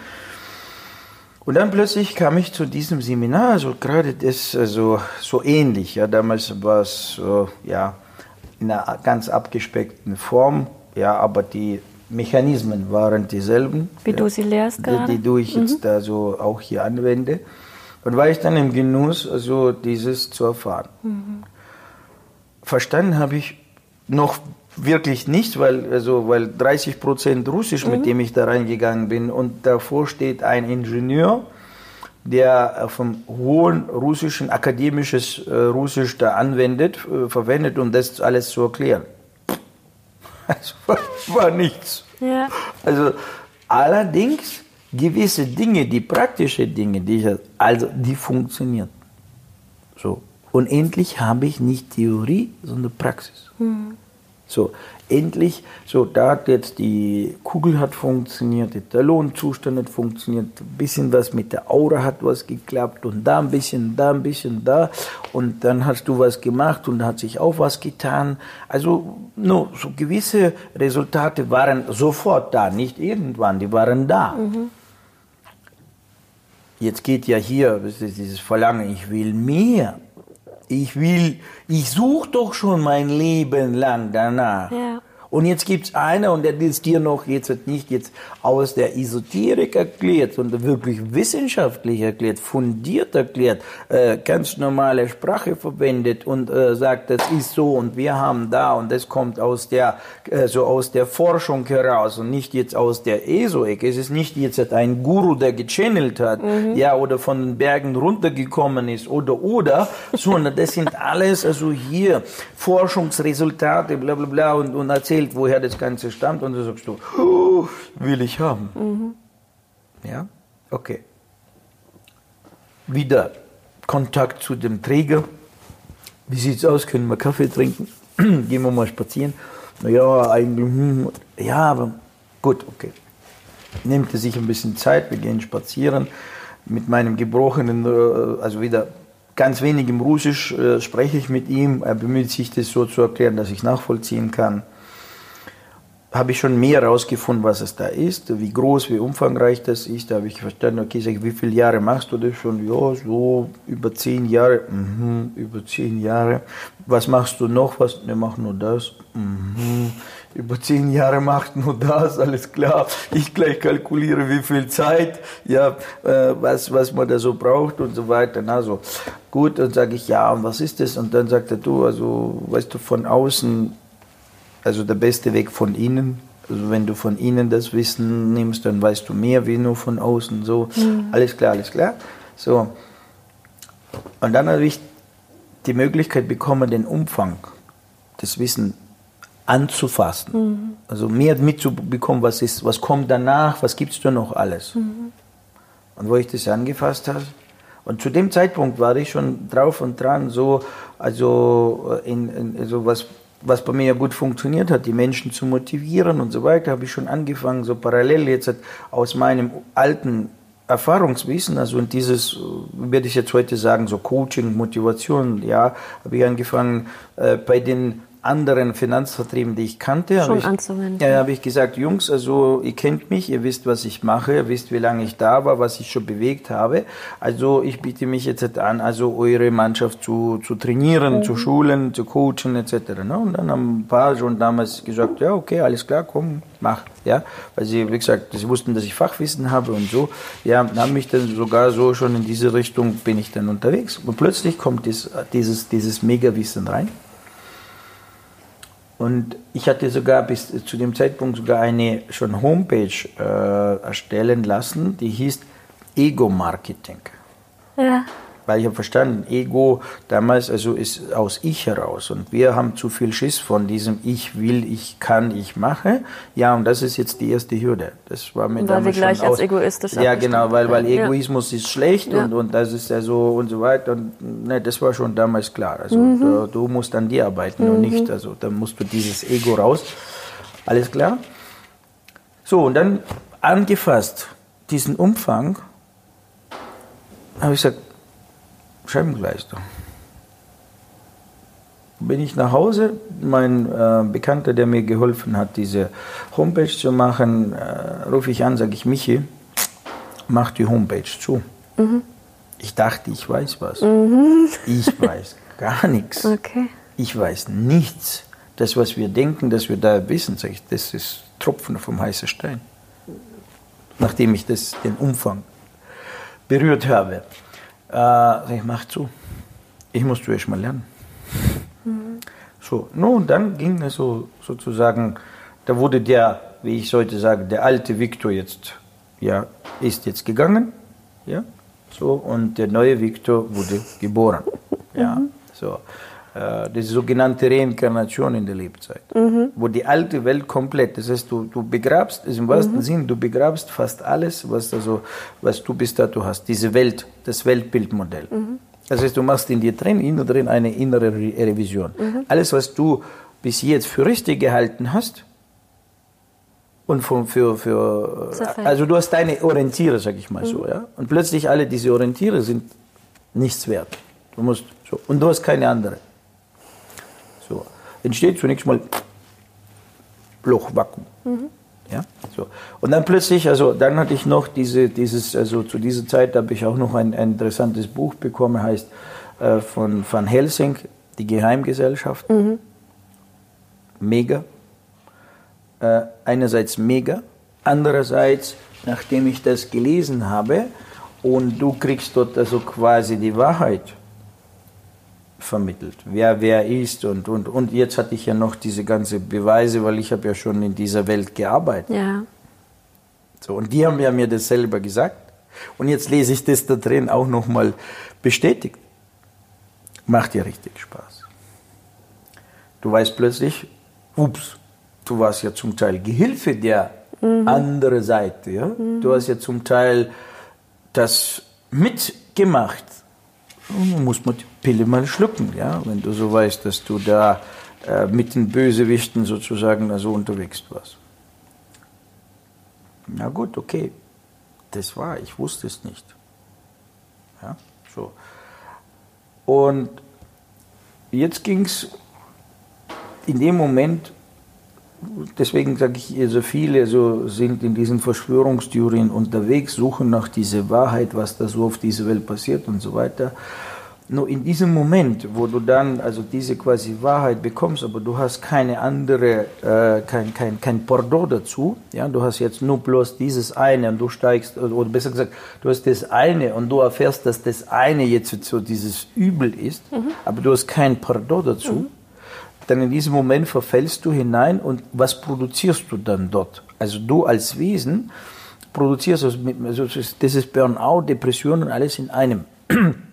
Und dann plötzlich kam ich zu diesem Seminar, also gerade das, also so ähnlich. Ja, damals war es so, ja, in einer ganz abgespeckten Form, ja, aber die Mechanismen waren dieselben. Wie ja, du sie lehrst gerade. Die, die du ich mhm. jetzt da so auch hier anwende. Und war ich dann im Genuss, also dieses zu erfahren. Mhm. Verstanden habe ich noch wirklich nicht, weil, also, weil 30 Prozent Russisch, mhm. mit dem ich da reingegangen bin, und davor steht ein Ingenieur, der vom hohen russischen, akademisches äh, Russisch da anwendet, äh, verwendet, um das alles zu erklären. Also war, war nichts. Ja. Also allerdings gewisse Dinge, die praktische Dinge, die ich, also die funktionieren. Und endlich habe ich nicht Theorie, sondern Praxis. Mhm. So, endlich, so, da hat jetzt die Kugel hat funktioniert, der Talonzustand hat funktioniert, ein bisschen was mit der Aura hat was geklappt und da ein bisschen, da ein bisschen, da und dann hast du was gemacht und da hat sich auch was getan. Also, no, so gewisse Resultate waren sofort da, nicht irgendwann, die waren da. Mhm. Jetzt geht ja hier dieses Verlangen, ich will mehr. Ich will, ich suche doch schon mein Leben lang danach. Ja. Und jetzt gibt es einer, und der ist dir noch jetzt nicht jetzt aus der Esoterik erklärt, sondern wirklich wissenschaftlich erklärt, fundiert erklärt, äh, ganz normale Sprache verwendet und äh, sagt, das ist so und wir haben da und das kommt aus der, äh, so aus der Forschung heraus und nicht jetzt aus der ESO-Ecke. Es ist nicht jetzt ein Guru, der gechannelt hat, mhm. ja, oder von den Bergen runtergekommen ist oder, oder, sondern das sind alles, also hier Forschungsresultate, bla, bla, bla und, und erzählt erzählt, woher das Ganze stammt und dann sagst du, oh, will ich haben. Mhm. Ja, okay. Wieder Kontakt zu dem Träger. Wie sieht es aus? Können wir Kaffee trinken? Gehen wir mal spazieren? Naja, eigentlich, hm, ja, aber gut, okay. Nimmt er sich ein bisschen Zeit, wir gehen spazieren. Mit meinem gebrochenen, äh, also wieder ganz wenig im Russisch äh, spreche ich mit ihm. Er bemüht sich, das so zu erklären, dass ich nachvollziehen kann habe ich schon mehr herausgefunden, was es da ist, wie groß, wie umfangreich das ist. Da habe ich verstanden, okay, sag ich, wie viele Jahre machst du das schon? Ja, so über zehn Jahre. Mhm, über zehn Jahre. Was machst du noch? Was? Ne, mach nur das. Mhm. Über zehn Jahre macht nur das, alles klar. Ich gleich kalkuliere, wie viel Zeit, ja, äh, was, was man da so braucht und so weiter. Na, so. Gut, dann sage ich, ja, und was ist das? Und dann sagt er, du, also, weißt du, von außen also der beste Weg von innen. Also wenn du von innen das Wissen nimmst, dann weißt du mehr wie nur von außen. So, mhm. alles klar, alles klar. So. Und dann habe ich die Möglichkeit bekommen, den Umfang des Wissens anzufassen. Mhm. Also mehr mitzubekommen, was ist, was kommt danach, was gibt es da noch alles. Mhm. Und wo ich das angefasst habe, und zu dem Zeitpunkt war ich schon drauf und dran, so, also, in, in, also was was bei mir ja gut funktioniert hat, die Menschen zu motivieren und so weiter, habe ich schon angefangen, so parallel jetzt aus meinem alten Erfahrungswissen, also und dieses, werde ich jetzt heute sagen, so Coaching, Motivation, ja, habe ich angefangen, äh, bei den anderen Finanzvertrieben, die ich kannte, Schon ich. Ja, habe ich gesagt, Jungs, also ihr kennt mich, ihr wisst, was ich mache, ihr wisst, wie lange ich da war, was ich schon bewegt habe. Also ich biete mich jetzt an, also eure Mannschaft zu, zu trainieren, mhm. zu schulen, zu coachen etc. Ne? Und dann haben ein paar schon damals gesagt, ja, okay, alles klar, komm, mach. Ja, weil sie, wie gesagt, sie wussten, dass ich Fachwissen habe und so. Ja, haben mich dann sogar so schon in diese Richtung bin ich dann unterwegs. Und plötzlich kommt dieses, dieses, dieses Megawissen rein. Und ich hatte sogar bis zu dem Zeitpunkt sogar eine schon Homepage äh, erstellen lassen, die hieß Ego Marketing. Ja. Weil ich habe verstanden, Ego damals also ist aus Ich heraus und wir haben zu viel Schiss von diesem Ich will, ich kann, ich mache. Ja, und das ist jetzt die erste Hürde. Das war mir Weil damals wir gleich schon als aus. egoistisch Ja, genau, weil, weil Ja. Egoismus ist schlecht Ja. und, und das ist ja so und so weiter. Und ne, das war schon damals klar. Also Mhm. du, du musst an dir arbeiten und nicht, also dann musst du dieses Ego raus. Alles klar? So, und dann angefasst diesen Umfang, habe ich gesagt, Scheibenkleister. Bin ich nach Hause, mein äh, Bekannter, der mir geholfen hat, diese Homepage zu machen, äh, rufe ich an, sage ich, Michi, mach die Homepage zu. Ich dachte, ich weiß was. Ich weiß gar nichts. Okay. Ich weiß nichts. Das, was wir denken, dass wir da wissen, sag ich, das ist Tropfen vom heißen Stein. Nachdem ich das, den Umfang berührt habe. Äh, ich, mach zu. Ich muss zuerst mal lernen. So, no, und dann ging es so sozusagen, da wurde der, wie ich heute sage, der alte Viktor jetzt, ja, ist jetzt gegangen, ja, so, und der neue Viktor wurde geboren, ja, so. Äh, Das sogenannte Reinkarnation in der Lebzeit, wo die alte Welt komplett, das heißt, du, du begrabst, ist im wahrsten Sinn, du begrabst fast alles, was, also, was du bis dato hast, diese Welt, das Weltbildmodell. Das heißt, du machst in dir drin, innen drin eine innere Re Revision. Alles, was du bis jetzt für richtig gehalten hast, und von, für, für also du hast deine Orientiere, sag ich mal so, ja. Und plötzlich alle diese Orientiere sind nichts wert. Du musst so und du hast keine andere. So entsteht zunächst mal Loch, Vakuum. Ja, so. Und dann plötzlich, also dann hatte ich noch diese, dieses, also zu dieser Zeit habe ich auch noch ein, ein interessantes Buch bekommen, heißt äh, von Van Helsing, die Geheimgesellschaft. Mega. Äh, einerseits mega, andererseits, nachdem ich das gelesen habe und du kriegst dort also quasi die Wahrheit vermittelt, wer wer ist und, und, und jetzt hatte ich ja noch diese ganze Beweise, weil ich habe ja schon in dieser Welt gearbeitet. Ja. So, und die haben ja mir das selber gesagt. Und jetzt lese ich das da drin auch nochmal bestätigt. Macht ja richtig Spaß. Du weißt plötzlich, ups, du warst ja zum Teil Gehilfe der anderen Seite. Ja? Du hast ja zum Teil das mitgemacht. Und dann muss man Pille mal schlucken, ja? wenn du so weißt, dass du da äh, mit den Bösewichten sozusagen also unterwegs warst. Na gut, okay. Das war, ich wusste es nicht. Ja, so. Und jetzt ging es in dem Moment, deswegen sage ich, also viele so sind in diesen Verschwörungstheorien unterwegs, suchen nach dieser Wahrheit, was da so auf dieser Welt passiert und so weiter. Nur in diesem Moment, wo du dann also diese quasi Wahrheit bekommst, aber du hast keine andere, äh, kein, kein, kein Pardon dazu, ja, du hast jetzt nur bloß dieses eine und du steigst, oder besser gesagt, du hast das eine und du erfährst, dass das eine jetzt so dieses Übel ist, aber du hast kein Pardon dazu, dann in diesem Moment verfällst du hinein und was produzierst du dann dort? Also du als Wesen produzierst, also das ist Burnout, Depression und alles in einem.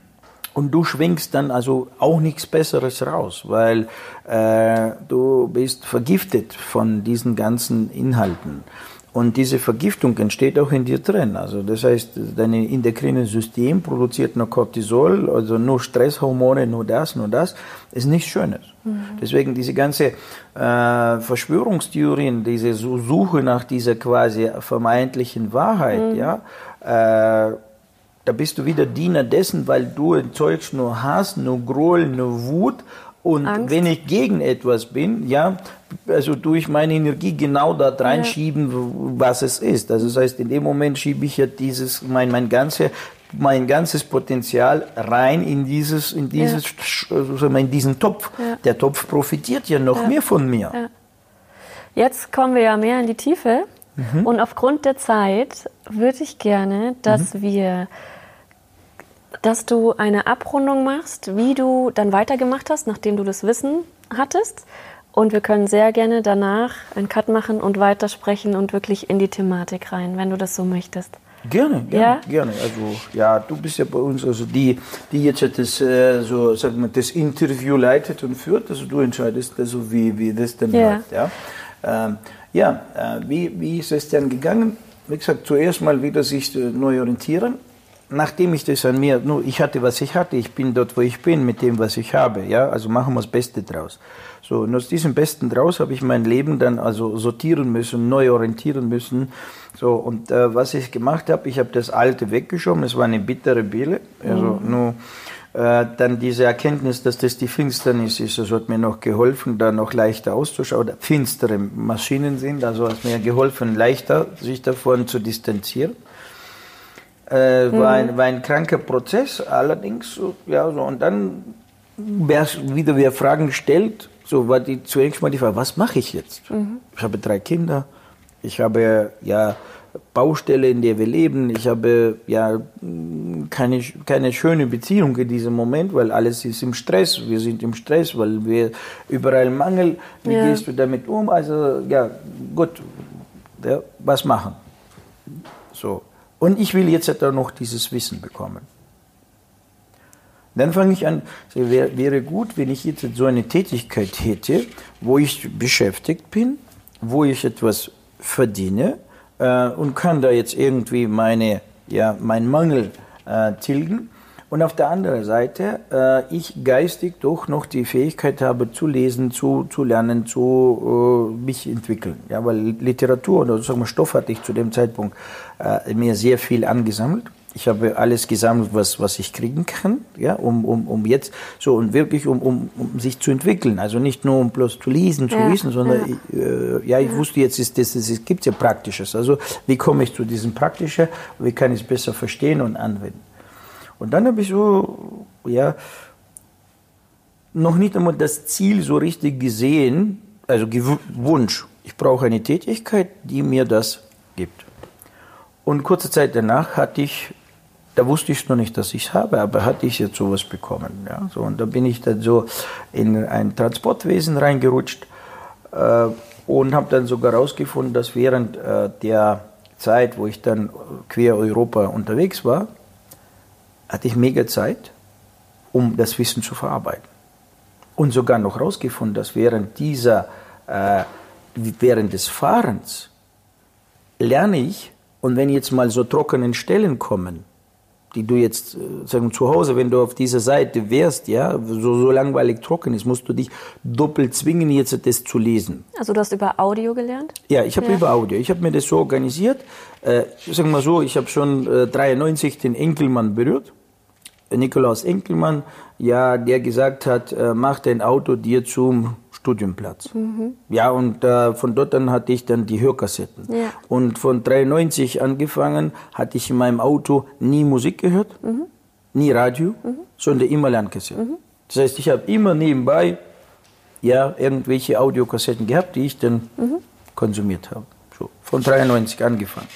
Und du schwingst dann also auch nichts Besseres raus, weil äh, du bist vergiftet von diesen ganzen Inhalten. Und diese Vergiftung entsteht auch in dir drin. Also das heißt, dein endokrines System produziert nur Cortisol, also nur Stresshormone, nur das, nur das. Ist nichts Schönes. Deswegen diese ganze äh, Verschwörungstheorien, diese Su- Suche nach dieser quasi vermeintlichen Wahrheit, ja, äh, da bist du wieder Diener dessen, weil du erzeugst nur Hass, nur Groll, nur Wut. Und Angst. wenn ich gegen etwas bin, ja, also tue ich meine Energie genau da reinschieben, w- was es ist. Also das heißt, in dem Moment schiebe ich ja dieses, mein, mein ganze, mein ganzes Potenzial rein in dieses, in dieses, Sch- also in diesen Topf. Ja. Der Topf profitiert ja noch mehr von mir. Ja. Jetzt kommen wir ja mehr in die Tiefe. Und aufgrund der Zeit würde ich gerne, dass wir, dass du eine Abrundung machst, wie du dann weitergemacht hast, nachdem du das Wissen hattest. Und wir können sehr gerne danach einen Cut machen und weitersprechen und wirklich in die Thematik rein, wenn du das so möchtest. Gerne, gerne, ja? gerne. Also ja, du bist ja bei uns, also die, die jetzt das, äh, so, sag mal, das Interview leitet und führt. Also du entscheidest, also wie, wie das denn ja. läuft. Ja, ähm, ja äh, wie, wie ist es denn gegangen? Wie gesagt, zuerst mal wieder sich neu orientieren. Nachdem ich das an mir, nur ich hatte, was ich hatte, ich bin dort, wo ich bin, mit dem, was ich habe. Ja, also machen wir das Beste draus. So, und aus diesem Besten draus habe ich mein Leben dann also sortieren müssen, neu orientieren müssen. So, und äh, was ich gemacht habe, ich habe das Alte weggeschoben, es war eine bittere Bille. Also mhm. nur äh, dann diese Erkenntnis, dass das die Finsternis ist, das hat mir noch geholfen, da noch leichter auszuschauen. Finstere Maschinen sind, also hat mir geholfen, leichter sich davon zu distanzieren. Äh, mhm. war, ein, war ein kranker Prozess, allerdings, ja, so, und dann, wer wieder wer Fragen stellt, so war die zunächst mal die Frage, was mache ich jetzt? Mhm. Ich habe drei Kinder, ich habe ja Baustelle, in der wir leben, ich habe ja keine, keine schöne Beziehung in diesem Moment, weil alles ist im Stress, wir sind im Stress, weil wir überall Mangel, wie ja. gehst du damit um? Also ja, gut, ja, was machen? So. Und ich will jetzt auch noch dieses Wissen bekommen. Dann fange ich an, es wäre, wäre gut, wenn ich jetzt so eine Tätigkeit hätte, wo ich beschäftigt bin, wo ich etwas verdiene äh, und kann da jetzt irgendwie meine, ja, meinen Mangel äh, tilgen. Und auf der anderen Seite, äh, ich geistig doch noch die Fähigkeit habe, zu lesen, zu, zu lernen, zu äh, mich entwickeln. Ja, weil Literatur oder sagen wir Stoff hatte ich zu dem Zeitpunkt äh, mir sehr viel angesammelt. Ich habe alles gesammelt, was, was ich kriegen kann, ja, um, um, um jetzt so und wirklich um, um, um sich zu entwickeln. Also nicht nur um bloß zu lesen, zu ja, wissen, sondern ja, ich, äh, ja, ich ja. wusste jetzt, ist das, es gibt ja Praktisches. Also wie komme ich zu diesem Praktischen, wie kann ich es besser verstehen und anwenden. Und dann habe ich so, ja, noch nicht einmal das Ziel so richtig gesehen, also Wunsch. Ich brauche eine Tätigkeit, die mir das gibt. Und kurze Zeit danach hatte ich da wusste ich noch nicht, dass ich es habe, aber hatte ich jetzt sowas bekommen. Ja? So, und da bin ich dann so in ein Transportwesen reingerutscht äh, und habe dann sogar herausgefunden, dass während äh, der Zeit, wo ich dann quer Europa unterwegs war, hatte ich mega Zeit, um das Wissen zu verarbeiten. Und sogar noch herausgefunden, dass während dieser, äh, während des Fahrens lerne ich, und wenn jetzt mal so trockenen Stellen kommen, die du jetzt äh, sagen zu Hause, wenn du auf dieser Seite wärst, ja, so, so langweilig trocken ist, musst du dich doppelt zwingen, jetzt das zu lesen. Also du hast über Audio gelernt? Ja, ich habe ja. über Audio. Ich habe mir das so organisiert. Äh, sagen wir so, ich habe schon äh, 93 den Enkelmann berührt. Nikolaus Enkelmann, ja, der gesagt hat, äh, mach dein Auto dir zum Studienplatz. Mhm. Ja, und äh, von dort an hatte ich dann die Hörkassetten. Ja. Und von 93 angefangen hatte ich in meinem Auto nie Musik gehört, mhm. nie Radio, mhm. sondern immer Lernkassetten. Mhm. Das heißt, ich habe immer nebenbei ja, irgendwelche Audiokassetten gehabt, die ich dann mhm. konsumiert habe. So, von 93 angefangen.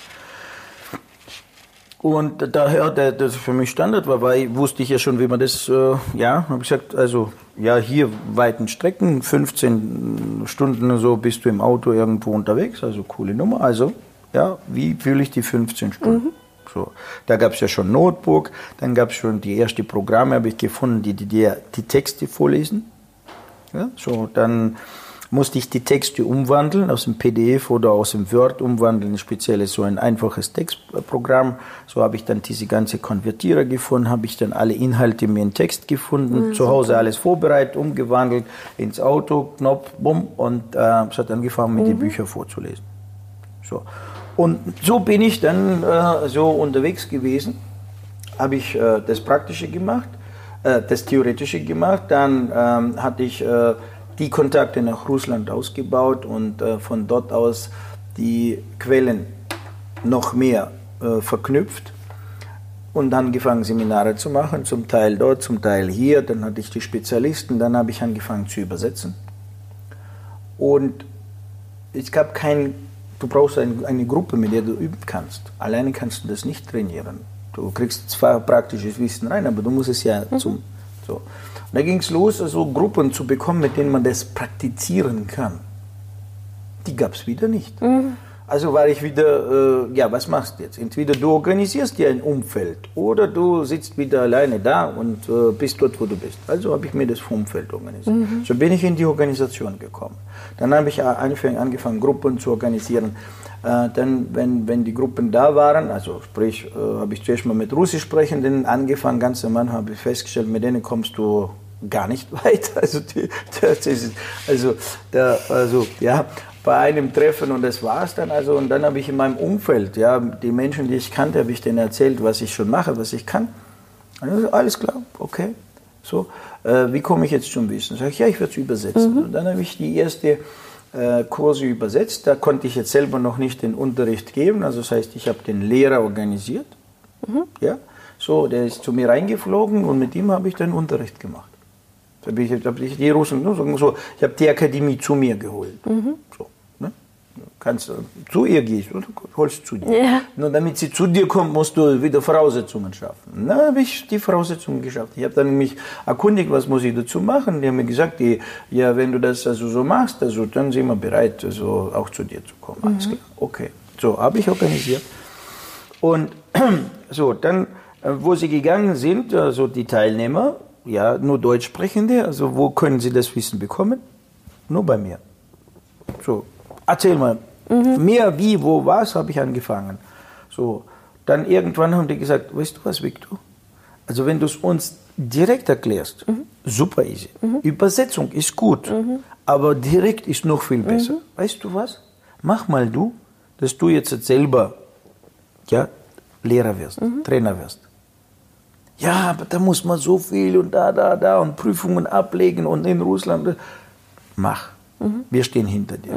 Und daher, das für mich Standard war, weil wusste ich ja schon, wie man das, äh, ja, habe ich gesagt, also ja, hier weiten Strecken, 15 Stunden so bist du im Auto irgendwo unterwegs, also coole Nummer. Also, ja, wie fühle ich die 15 Stunden? Mhm. So, da gab es ja schon Notebook, dann gab es schon die ersten Programme, habe ich gefunden, die, die die, die Texte vorlesen. Ja, so, dann musste ich die Texte umwandeln, aus dem PDF oder aus dem Word umwandeln, spezielles so ein einfaches Textprogramm. So habe ich dann diese ganze Konvertierer gefunden, habe ich dann alle Inhalte mir in Text gefunden, mhm, zu Hause alles vorbereitet, umgewandelt ins Auto, Knopf, bumm, und äh, es hat angefangen, mit mhm. den Büchern vorzulesen. So. Und so bin ich dann äh, so unterwegs gewesen, habe ich äh, das Praktische gemacht, äh, das Theoretische gemacht, dann ähm, hatte ich äh, die Kontakte nach Russland ausgebaut und äh, von dort aus die Quellen noch mehr äh, verknüpft und angefangen Seminare zu machen, zum Teil dort, zum Teil hier. Dann hatte ich die Spezialisten, dann habe ich angefangen zu übersetzen. Und es gab kein, du brauchst ein, eine Gruppe, mit der du üben kannst. Alleine kannst du das nicht trainieren. Du kriegst zwar praktisches Wissen rein, aber du musst es ja mhm. zum, so. Da ging es los, also Gruppen zu bekommen, mit denen man das praktizieren kann. Die gab es wieder nicht. Mhm. Also war ich wieder, äh, ja, was machst du jetzt? Entweder du organisierst dir ein Umfeld oder du sitzt wieder alleine da und äh, bist dort, wo du bist. Also habe ich mir das Umfeld organisiert. Mhm. So bin ich in die Organisation gekommen. Dann habe ich angefangen, Gruppen zu organisieren. Äh, dann, wenn, wenn die Gruppen da waren, also sprich, äh, habe ich zuerst mal mit Russischsprechenden angefangen, ganz am Anfang habe ich festgestellt, mit denen kommst du gar nicht weit. Also, die, das ist, also, da, also ja, bei einem Treffen und das war es dann. Also, und dann habe ich in meinem Umfeld, ja, die Menschen, die ich kannte, habe ich denen erzählt, was ich schon mache, was ich kann. Also, alles klar, okay. So, äh, wie komme ich jetzt zum Wissen? Sag ich, ja, ich werde es übersetzen. Mhm. Und dann habe ich die erste äh, Kurse übersetzt. Da konnte ich jetzt selber noch nicht den Unterricht geben. Also das heißt, ich habe den Lehrer organisiert. Mhm. Ja, so, der ist zu mir reingeflogen und mit ihm habe ich den Unterricht gemacht. Da habe ich, hab ich die Russen, so, ich habe die Akademie zu mir geholt. Mhm. So kannst du zu ihr gehst oder holst zu dir. Ja. Nur damit sie zu dir kommt, musst du wieder Voraussetzungen schaffen. Na, habe ich die Voraussetzungen geschafft. Ich habe dann mich erkundigt, was muss ich dazu machen. Die haben mir gesagt, die, ja, wenn du das also so machst, also dann sind wir bereit, also auch zu dir zu kommen. Alles mhm. klar. Okay. So, habe ich organisiert. Und so, dann, äh, wo sie gegangen sind, also die Teilnehmer, ja, nur Deutschsprechende, also wo können sie das Wissen bekommen? Nur bei mir. So, erzähl mal, mhm. mehr wie, wo, was, habe ich angefangen. So, dann irgendwann haben die gesagt, weißt du was, Victor? Also wenn du es uns direkt erklärst, mhm. super easy. Mhm. Übersetzung ist gut, mhm. aber direkt ist noch viel besser. Mhm. Weißt du was? Mach mal du, dass du jetzt selber ja, Lehrer wirst, mhm. Trainer wirst. Ja, aber da muss man so viel und da, da, da und Prüfungen ablegen und in Russland. Mach. Wir stehen hinter dir.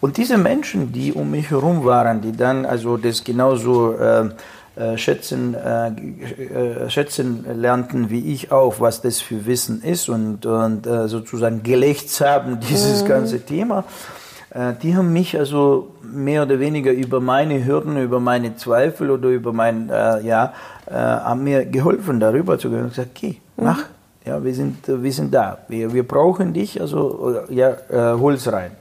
Und diese Menschen, die um mich herum waren, die dann also das genauso äh, äh, schätzen, äh, äh, schätzen lernten wie ich auch, was das für Wissen ist und, und äh, sozusagen gelächzt haben, dieses mhm. ganze Thema, die haben mich also mehr oder weniger über meine Hürden, über meine Zweifel oder über mein, ja, haben mir geholfen, darüber zu gehen und gesagt, geh, mhm. mach. Ja, wir sind, wir sind da. Wir, wir brauchen dich, also ja, hol's rein.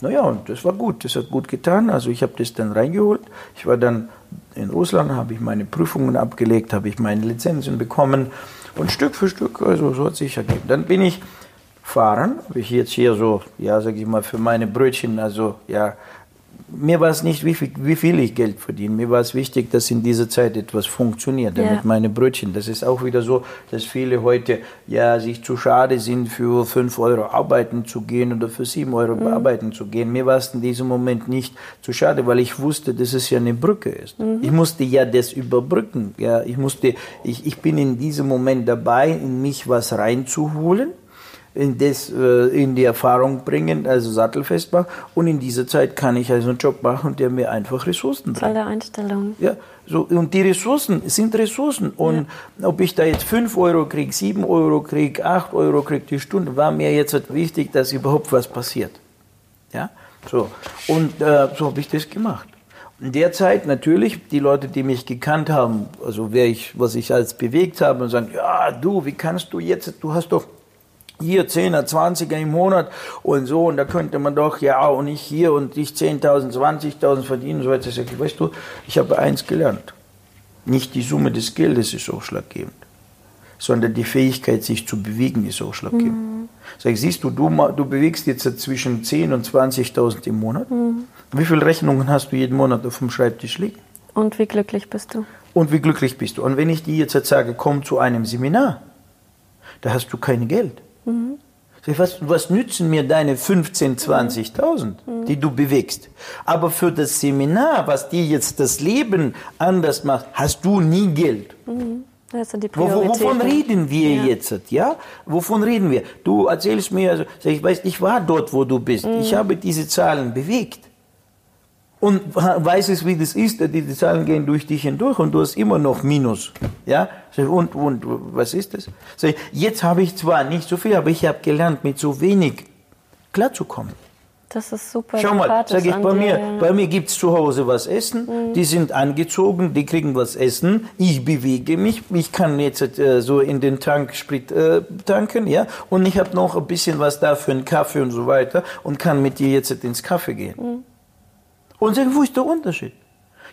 Naja, und das war gut, das hat gut getan. Also ich habe das dann reingeholt. Ich war dann in Russland, habe ich meine Prüfungen abgelegt, habe ich meine Lizenzen bekommen und Stück für Stück, also so hat sich ergeben. Dann bin ich fahren, ich jetzt hier so, ja, sage ich mal, für meine Brötchen, also ja, mir war es nicht, wie viel, wie viel ich Geld verdiene. Mir war es wichtig, dass in dieser Zeit etwas funktioniert, damit ja. meine Brötchen. Das ist auch wieder so, dass viele heute ja sich zu schade sind, für 5 Euro arbeiten zu gehen oder für 7 Euro mhm. arbeiten zu gehen. Mir war es in diesem Moment nicht zu schade, weil ich wusste, dass es ja eine Brücke ist. Mhm. Ich musste ja das überbrücken. Ja, ich musste, ich, ich bin in diesem Moment dabei, in mich was reinzuholen in, das, äh, in die Erfahrung bringen, also sattelfest machen. Und in dieser Zeit kann ich also einen Job machen, der mir einfach Ressourcen bringt. Tolle Einstellung. Ja, so, und die Ressourcen sind Ressourcen. Und ja. ob ich da jetzt 5 Euro kriege, 7 Euro kriege, 8 Euro kriege die Stunde, war mir jetzt halt wichtig, dass überhaupt was passiert. Ja, so. Und äh, so habe ich das gemacht. In der Zeit natürlich, die Leute, die mich gekannt haben, also wer ich, was ich als bewegt habe, und sagen, ja, du, wie kannst du jetzt, du hast doch hier 10er, 20er im Monat und so, und da könnte man doch, ja, und ich hier und ich 10.000, 20.000 verdienen, so weiter. Weißt du, ich habe eins gelernt. Nicht die Summe des Geldes ist ausschlaggebend, sondern die Fähigkeit, sich zu bewegen, ist ausschlaggebend. Mhm. Sag ich, siehst du, du, du bewegst jetzt zwischen 10.000 und 20.000 im Monat. Mhm. Wie viele Rechnungen hast du jeden Monat auf dem Schreibtisch liegen? Und wie glücklich bist du? Und wie glücklich bist du? Und wenn ich dir jetzt sage, komm zu einem Seminar, da hast du kein Geld. Mhm. Was, was nützen mir deine 15.000, 20.000, mhm. die du bewegst? Aber für das Seminar, was dir jetzt das Leben anders macht, hast du nie Geld. Mhm. Das sind die Wovon reden wir ja. jetzt? Ja? Wovon reden wir? Du erzählst mir, also, ich weiß, ich war dort, wo du bist. Mhm. Ich habe diese Zahlen bewegt und weiß es, wie das ist, die Zahlen gehen durch dich hindurch und du hast immer noch Minus. Ja? Und, und was ist das? Jetzt habe ich zwar nicht so viel, aber ich habe gelernt, mit so wenig klarzukommen. Das ist super. Schau mal, sage ich bei mir, ja. bei mir gibt's zu Hause was essen, mhm. die sind angezogen, die kriegen was essen, ich bewege mich, ich kann jetzt äh, so in den Tank Sprit äh, tanken, ja, und ich habe noch ein bisschen was da für einen Kaffee und so weiter und kann mit dir jetzt ins Kaffee gehen. Mhm. Und sagen, wo ist der Unterschied?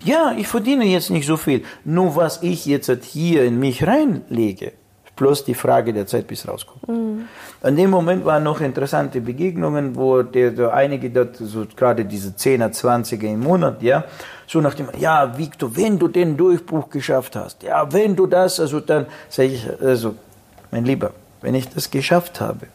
Ja, ich verdiene jetzt nicht so viel. Nur was ich jetzt hier in mich reinlege, plus die Frage der Zeit, bis rauskommt. Mhm. An dem Moment waren noch interessante Begegnungen, wo der, der einige dort, so gerade diese 10er, 20er im Monat, ja, so nach dem, ja, Victor, wenn du den Durchbruch geschafft hast, ja, wenn du das, also dann sage ich, also, mein Lieber, wenn ich das geschafft habe,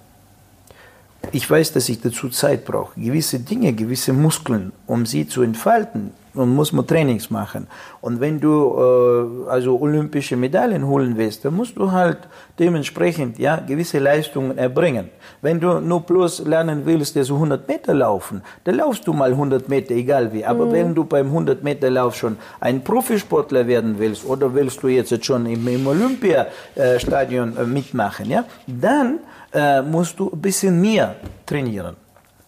ich weiß, dass ich dazu Zeit brauche, gewisse Dinge, gewisse Muskeln, um sie zu entfalten, und muss man Trainings machen. Und wenn du äh, also olympische Medaillen holen willst, dann musst du halt dementsprechend ja gewisse Leistungen erbringen. Wenn du nur bloß lernen willst, so 100 Meter laufen, dann laufst du mal 100 Meter, egal wie. Aber mhm. wenn du beim 100 Meter Lauf schon ein Profisportler werden willst oder willst du jetzt schon im, im Olympiastadion äh, mitmachen, ja, dann äh, musst du ein bisschen mehr trainieren.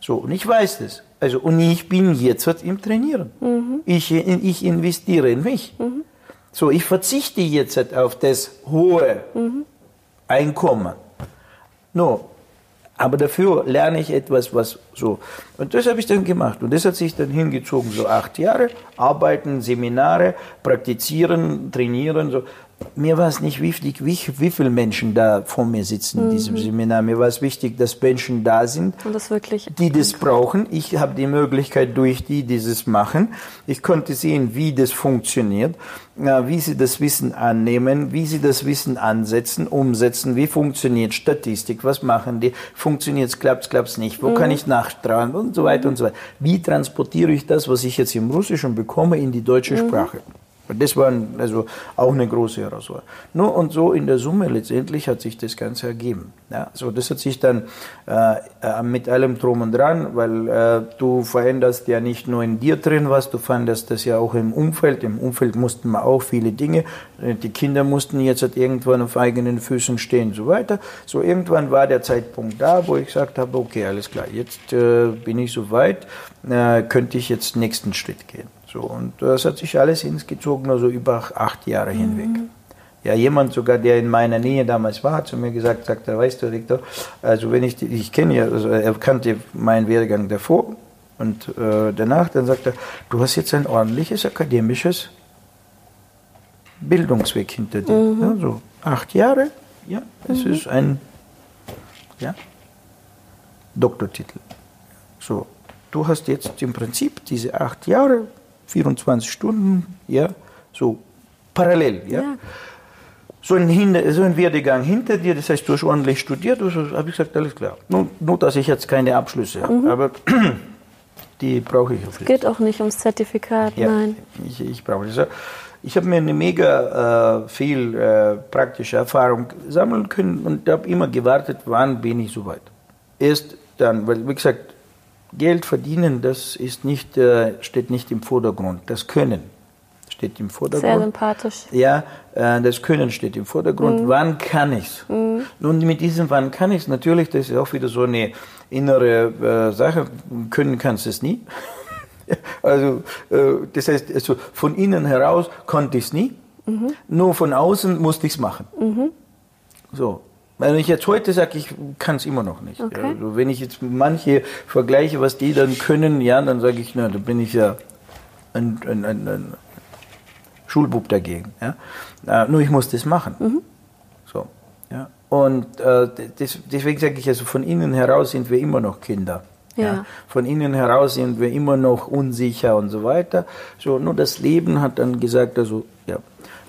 So, und ich weiß das. Also, und ich bin jetzt im Trainieren. Mhm. Ich, ich investiere in mich. Mhm. So, ich verzichte jetzt auf das hohe mhm. Einkommen. No, aber dafür lerne ich etwas, was so. Und das habe ich dann gemacht. Und das hat sich dann hingezogen, so acht Jahre. Arbeiten, Seminare, praktizieren, trainieren. So mir war es nicht wichtig, wie, wie viele Menschen da vor mir sitzen in mhm. diesem Seminar. Mir war es wichtig, dass Menschen da sind, das die das brauchen. Ich habe die Möglichkeit, durch die dieses machen. Ich konnte sehen, wie das funktioniert, wie sie das Wissen annehmen, wie sie das Wissen ansetzen, umsetzen, wie funktioniert Statistik, was machen die, funktioniert es, klappt es, klappt es nicht, wo mhm. kann ich nachtragen und so weiter mhm. und so weiter. Wie transportiere ich das, was ich jetzt im Russischen bekomme, in die deutsche mhm. Sprache? Das war also auch eine große Herausforderung. Nur und so in der Summe letztendlich hat sich das Ganze ergeben. Ja, so das hat sich dann äh, äh, mit allem drum und dran, weil äh, du veränderst ja nicht nur in dir drin was, du veränderst das ja auch im Umfeld. Im Umfeld mussten wir auch viele Dinge. Die Kinder mussten jetzt halt irgendwann auf eigenen Füßen stehen und so weiter. So irgendwann war der Zeitpunkt da, wo ich gesagt habe, okay, alles klar, jetzt äh, bin ich soweit, äh, könnte ich jetzt nächsten Schritt gehen. So, und das hat sich alles hingezogen, also über acht Jahre mhm. hinweg. Ja, jemand sogar, der in meiner Nähe damals war, hat zu mir gesagt, sagt er, weißt du, Victor, also wenn ich, ich kenne ja, also er kannte meinen Werdegang davor und äh, danach, dann sagt er, du hast jetzt ein ordentliches akademisches Bildungsweg hinter dir. Mhm. Ja, so acht Jahre, ja, das mhm. ist ein ja, Doktortitel. So, du hast jetzt im Prinzip diese acht Jahre 24 Stunden, ja, so parallel, ja. ja. So, ein Hinter, so ein Werdegang hinter dir, das heißt, du hast ordentlich studiert, du habe ich gesagt, alles klar. Nur, nur, dass ich jetzt keine Abschlüsse habe, mhm. aber die brauche ich auf Es geht auch nicht ums Zertifikat, ja, nein. Ich, ich brauche das. Ich habe mir eine mega äh, viel äh, praktische Erfahrung sammeln können und habe immer gewartet, wann bin ich soweit. Erst dann, weil, wie gesagt, Geld verdienen, das ist nicht, äh, steht nicht im Vordergrund. Das Können steht im Vordergrund. Sehr sympathisch. Ja, äh, das Können steht im Vordergrund. Mhm. Wann kann ich's? Mhm. Nun, mit diesem Wann kann ich's, natürlich, das ist auch wieder so eine innere äh, Sache. Können kannst du es nie. also, das heißt, also von innen heraus konnte ich es nie. Mhm. Nur von außen musste ich es machen. Mhm. So, wenn ich jetzt heute sage, ich kann es immer noch nicht. Okay. Also wenn ich jetzt manche vergleiche, was die dann können, ja, dann sage ich, na, da bin ich ja ein, ein, ein, ein Schulbub dagegen. Ja? Nur ich muss das machen. Mhm. So, ja. Und äh, das, deswegen sage ich, also von innen heraus sind wir immer noch Kinder. Ja. ja. Von innen heraus sind wir immer noch unsicher und so weiter. So, nur das Leben hat dann gesagt, also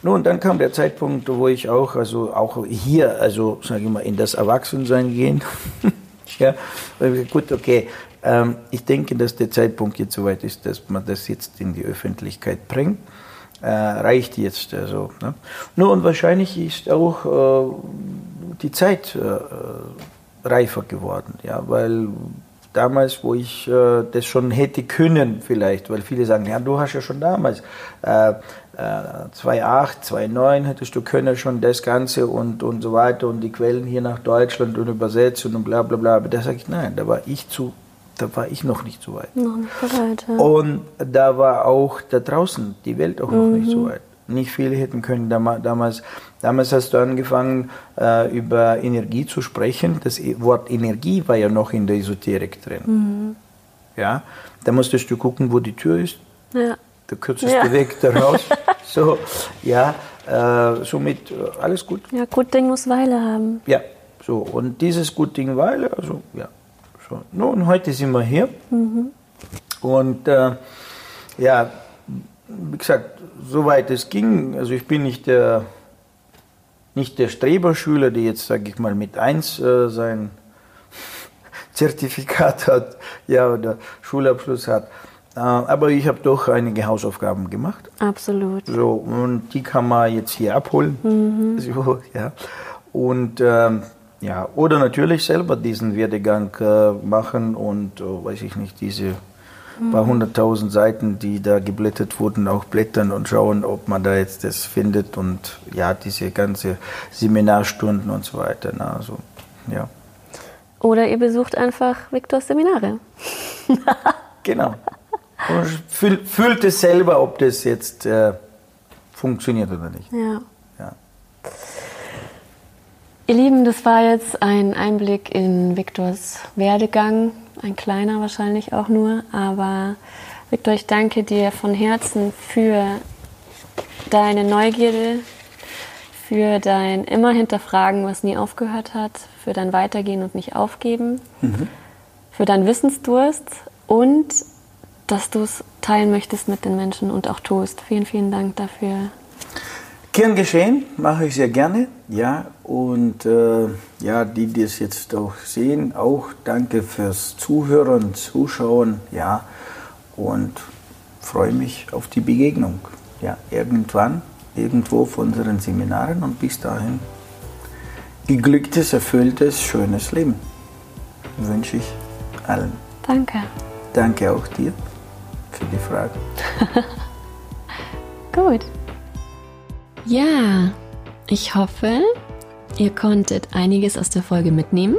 nun, dann kam der Zeitpunkt, wo ich auch, also auch hier, also sage ich mal, in das Erwachsensein gehen. ja, gut, okay. Ähm, ich denke, dass der Zeitpunkt jetzt soweit ist, dass man das jetzt in die Öffentlichkeit bringt. Äh, reicht jetzt also. Ne? Nur und wahrscheinlich ist auch äh, die Zeit äh, reifer geworden, ja, weil damals, wo ich äh, das schon hätte können vielleicht, weil viele sagen, ja, du hast ja schon damals äh, äh, 2.8, 2.9 hättest du können schon das Ganze und, und so weiter und die Quellen hier nach Deutschland und übersetzen und bla bla bla. Aber da sage ich, nein, da war ich zu, da war ich noch nicht so weit. Noch nicht bereit, ja. Und da war auch da draußen die Welt auch noch mhm. nicht so mhm. weit. Nicht viele hätten können damals. Damals hast du angefangen, äh, über Energie zu sprechen. Das Wort Energie war ja noch in der Esoterik drin. Mhm. Ja, da musstest du gucken, wo die Tür ist. Ja. Der kürzeste Ja. Weg da raus. so, ja, äh, somit äh, alles gut. Ja, gut Ding muss Weile haben. Ja, so, und dieses gut Ding Weile, also, ja. So. Nun, heute sind wir hier. Und, äh, ja, wie gesagt, soweit es ging, also ich bin nicht der, nicht der Streberschüler, der jetzt, sage ich mal, mit 1 äh, sein Zertifikat hat, ja, oder Schulabschluss hat. Äh, aber ich habe doch einige Hausaufgaben gemacht. Absolut. So, und die kann man jetzt hier abholen. So, ja. Und ähm, ja, oder natürlich selber diesen Werdegang äh, machen und, äh, weiß ich nicht, diese paar hunderttausend Seiten, die da geblättert wurden, auch blättern und schauen, ob man da jetzt das findet und ja, diese ganze Seminarstunden und so weiter. Na, also, ja, Oder ihr besucht einfach Viktors Seminare. genau. Und fühl, fühlt es selber, ob das jetzt äh, funktioniert oder nicht. Ja. Ja. Ihr Lieben, das war jetzt ein Einblick in Viktors Werdegang. Ein kleiner wahrscheinlich auch nur. Aber Viktor, ich danke dir von Herzen für deine Neugierde, für dein immer hinterfragen, was nie aufgehört hat, für dein Weitergehen und nicht aufgeben, für deinen Wissensdurst und dass du es teilen möchtest mit den Menschen und auch tust. Vielen, vielen Dank dafür. Gern geschehen, mache ich sehr gerne. Ja, und äh, ja, die, die es jetzt auch sehen, auch danke fürs Zuhören, Zuschauen. Ja, und freue mich auf die Begegnung. Ja, irgendwann, irgendwo auf unseren Seminaren und bis dahin geglücktes, erfülltes, schönes Leben wünsche ich allen. Danke. Danke auch dir für die Frage. Gut. Ja, ich hoffe, ihr konntet einiges aus der Folge mitnehmen.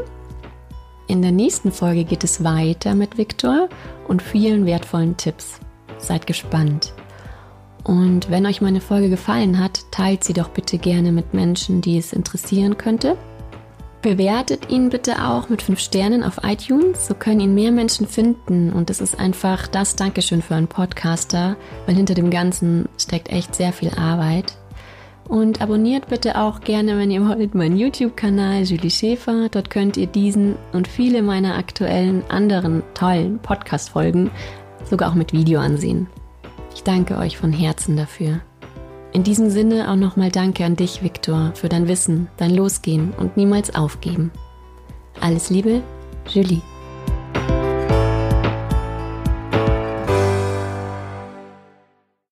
In der nächsten Folge geht es weiter mit Viktor und vielen wertvollen Tipps. Seid gespannt. Und wenn euch meine Folge gefallen hat, teilt sie doch bitte gerne mit Menschen, die es interessieren könnte. Bewertet ihn bitte auch mit 5 Sternen auf iTunes, so können ihn mehr Menschen finden und es ist einfach das Dankeschön für einen Podcaster, weil hinter dem Ganzen steckt echt sehr viel Arbeit. Und abonniert bitte auch gerne, wenn ihr wollt, meinen YouTube-Kanal Julie Schäfer. Dort könnt ihr diesen und viele meiner aktuellen anderen tollen Podcast-Folgen sogar auch mit Video ansehen. Ich danke euch von Herzen dafür. In diesem Sinne auch nochmal Danke an dich, Viktor, für dein Wissen, dein Losgehen und niemals aufgeben. Alles Liebe, Julie.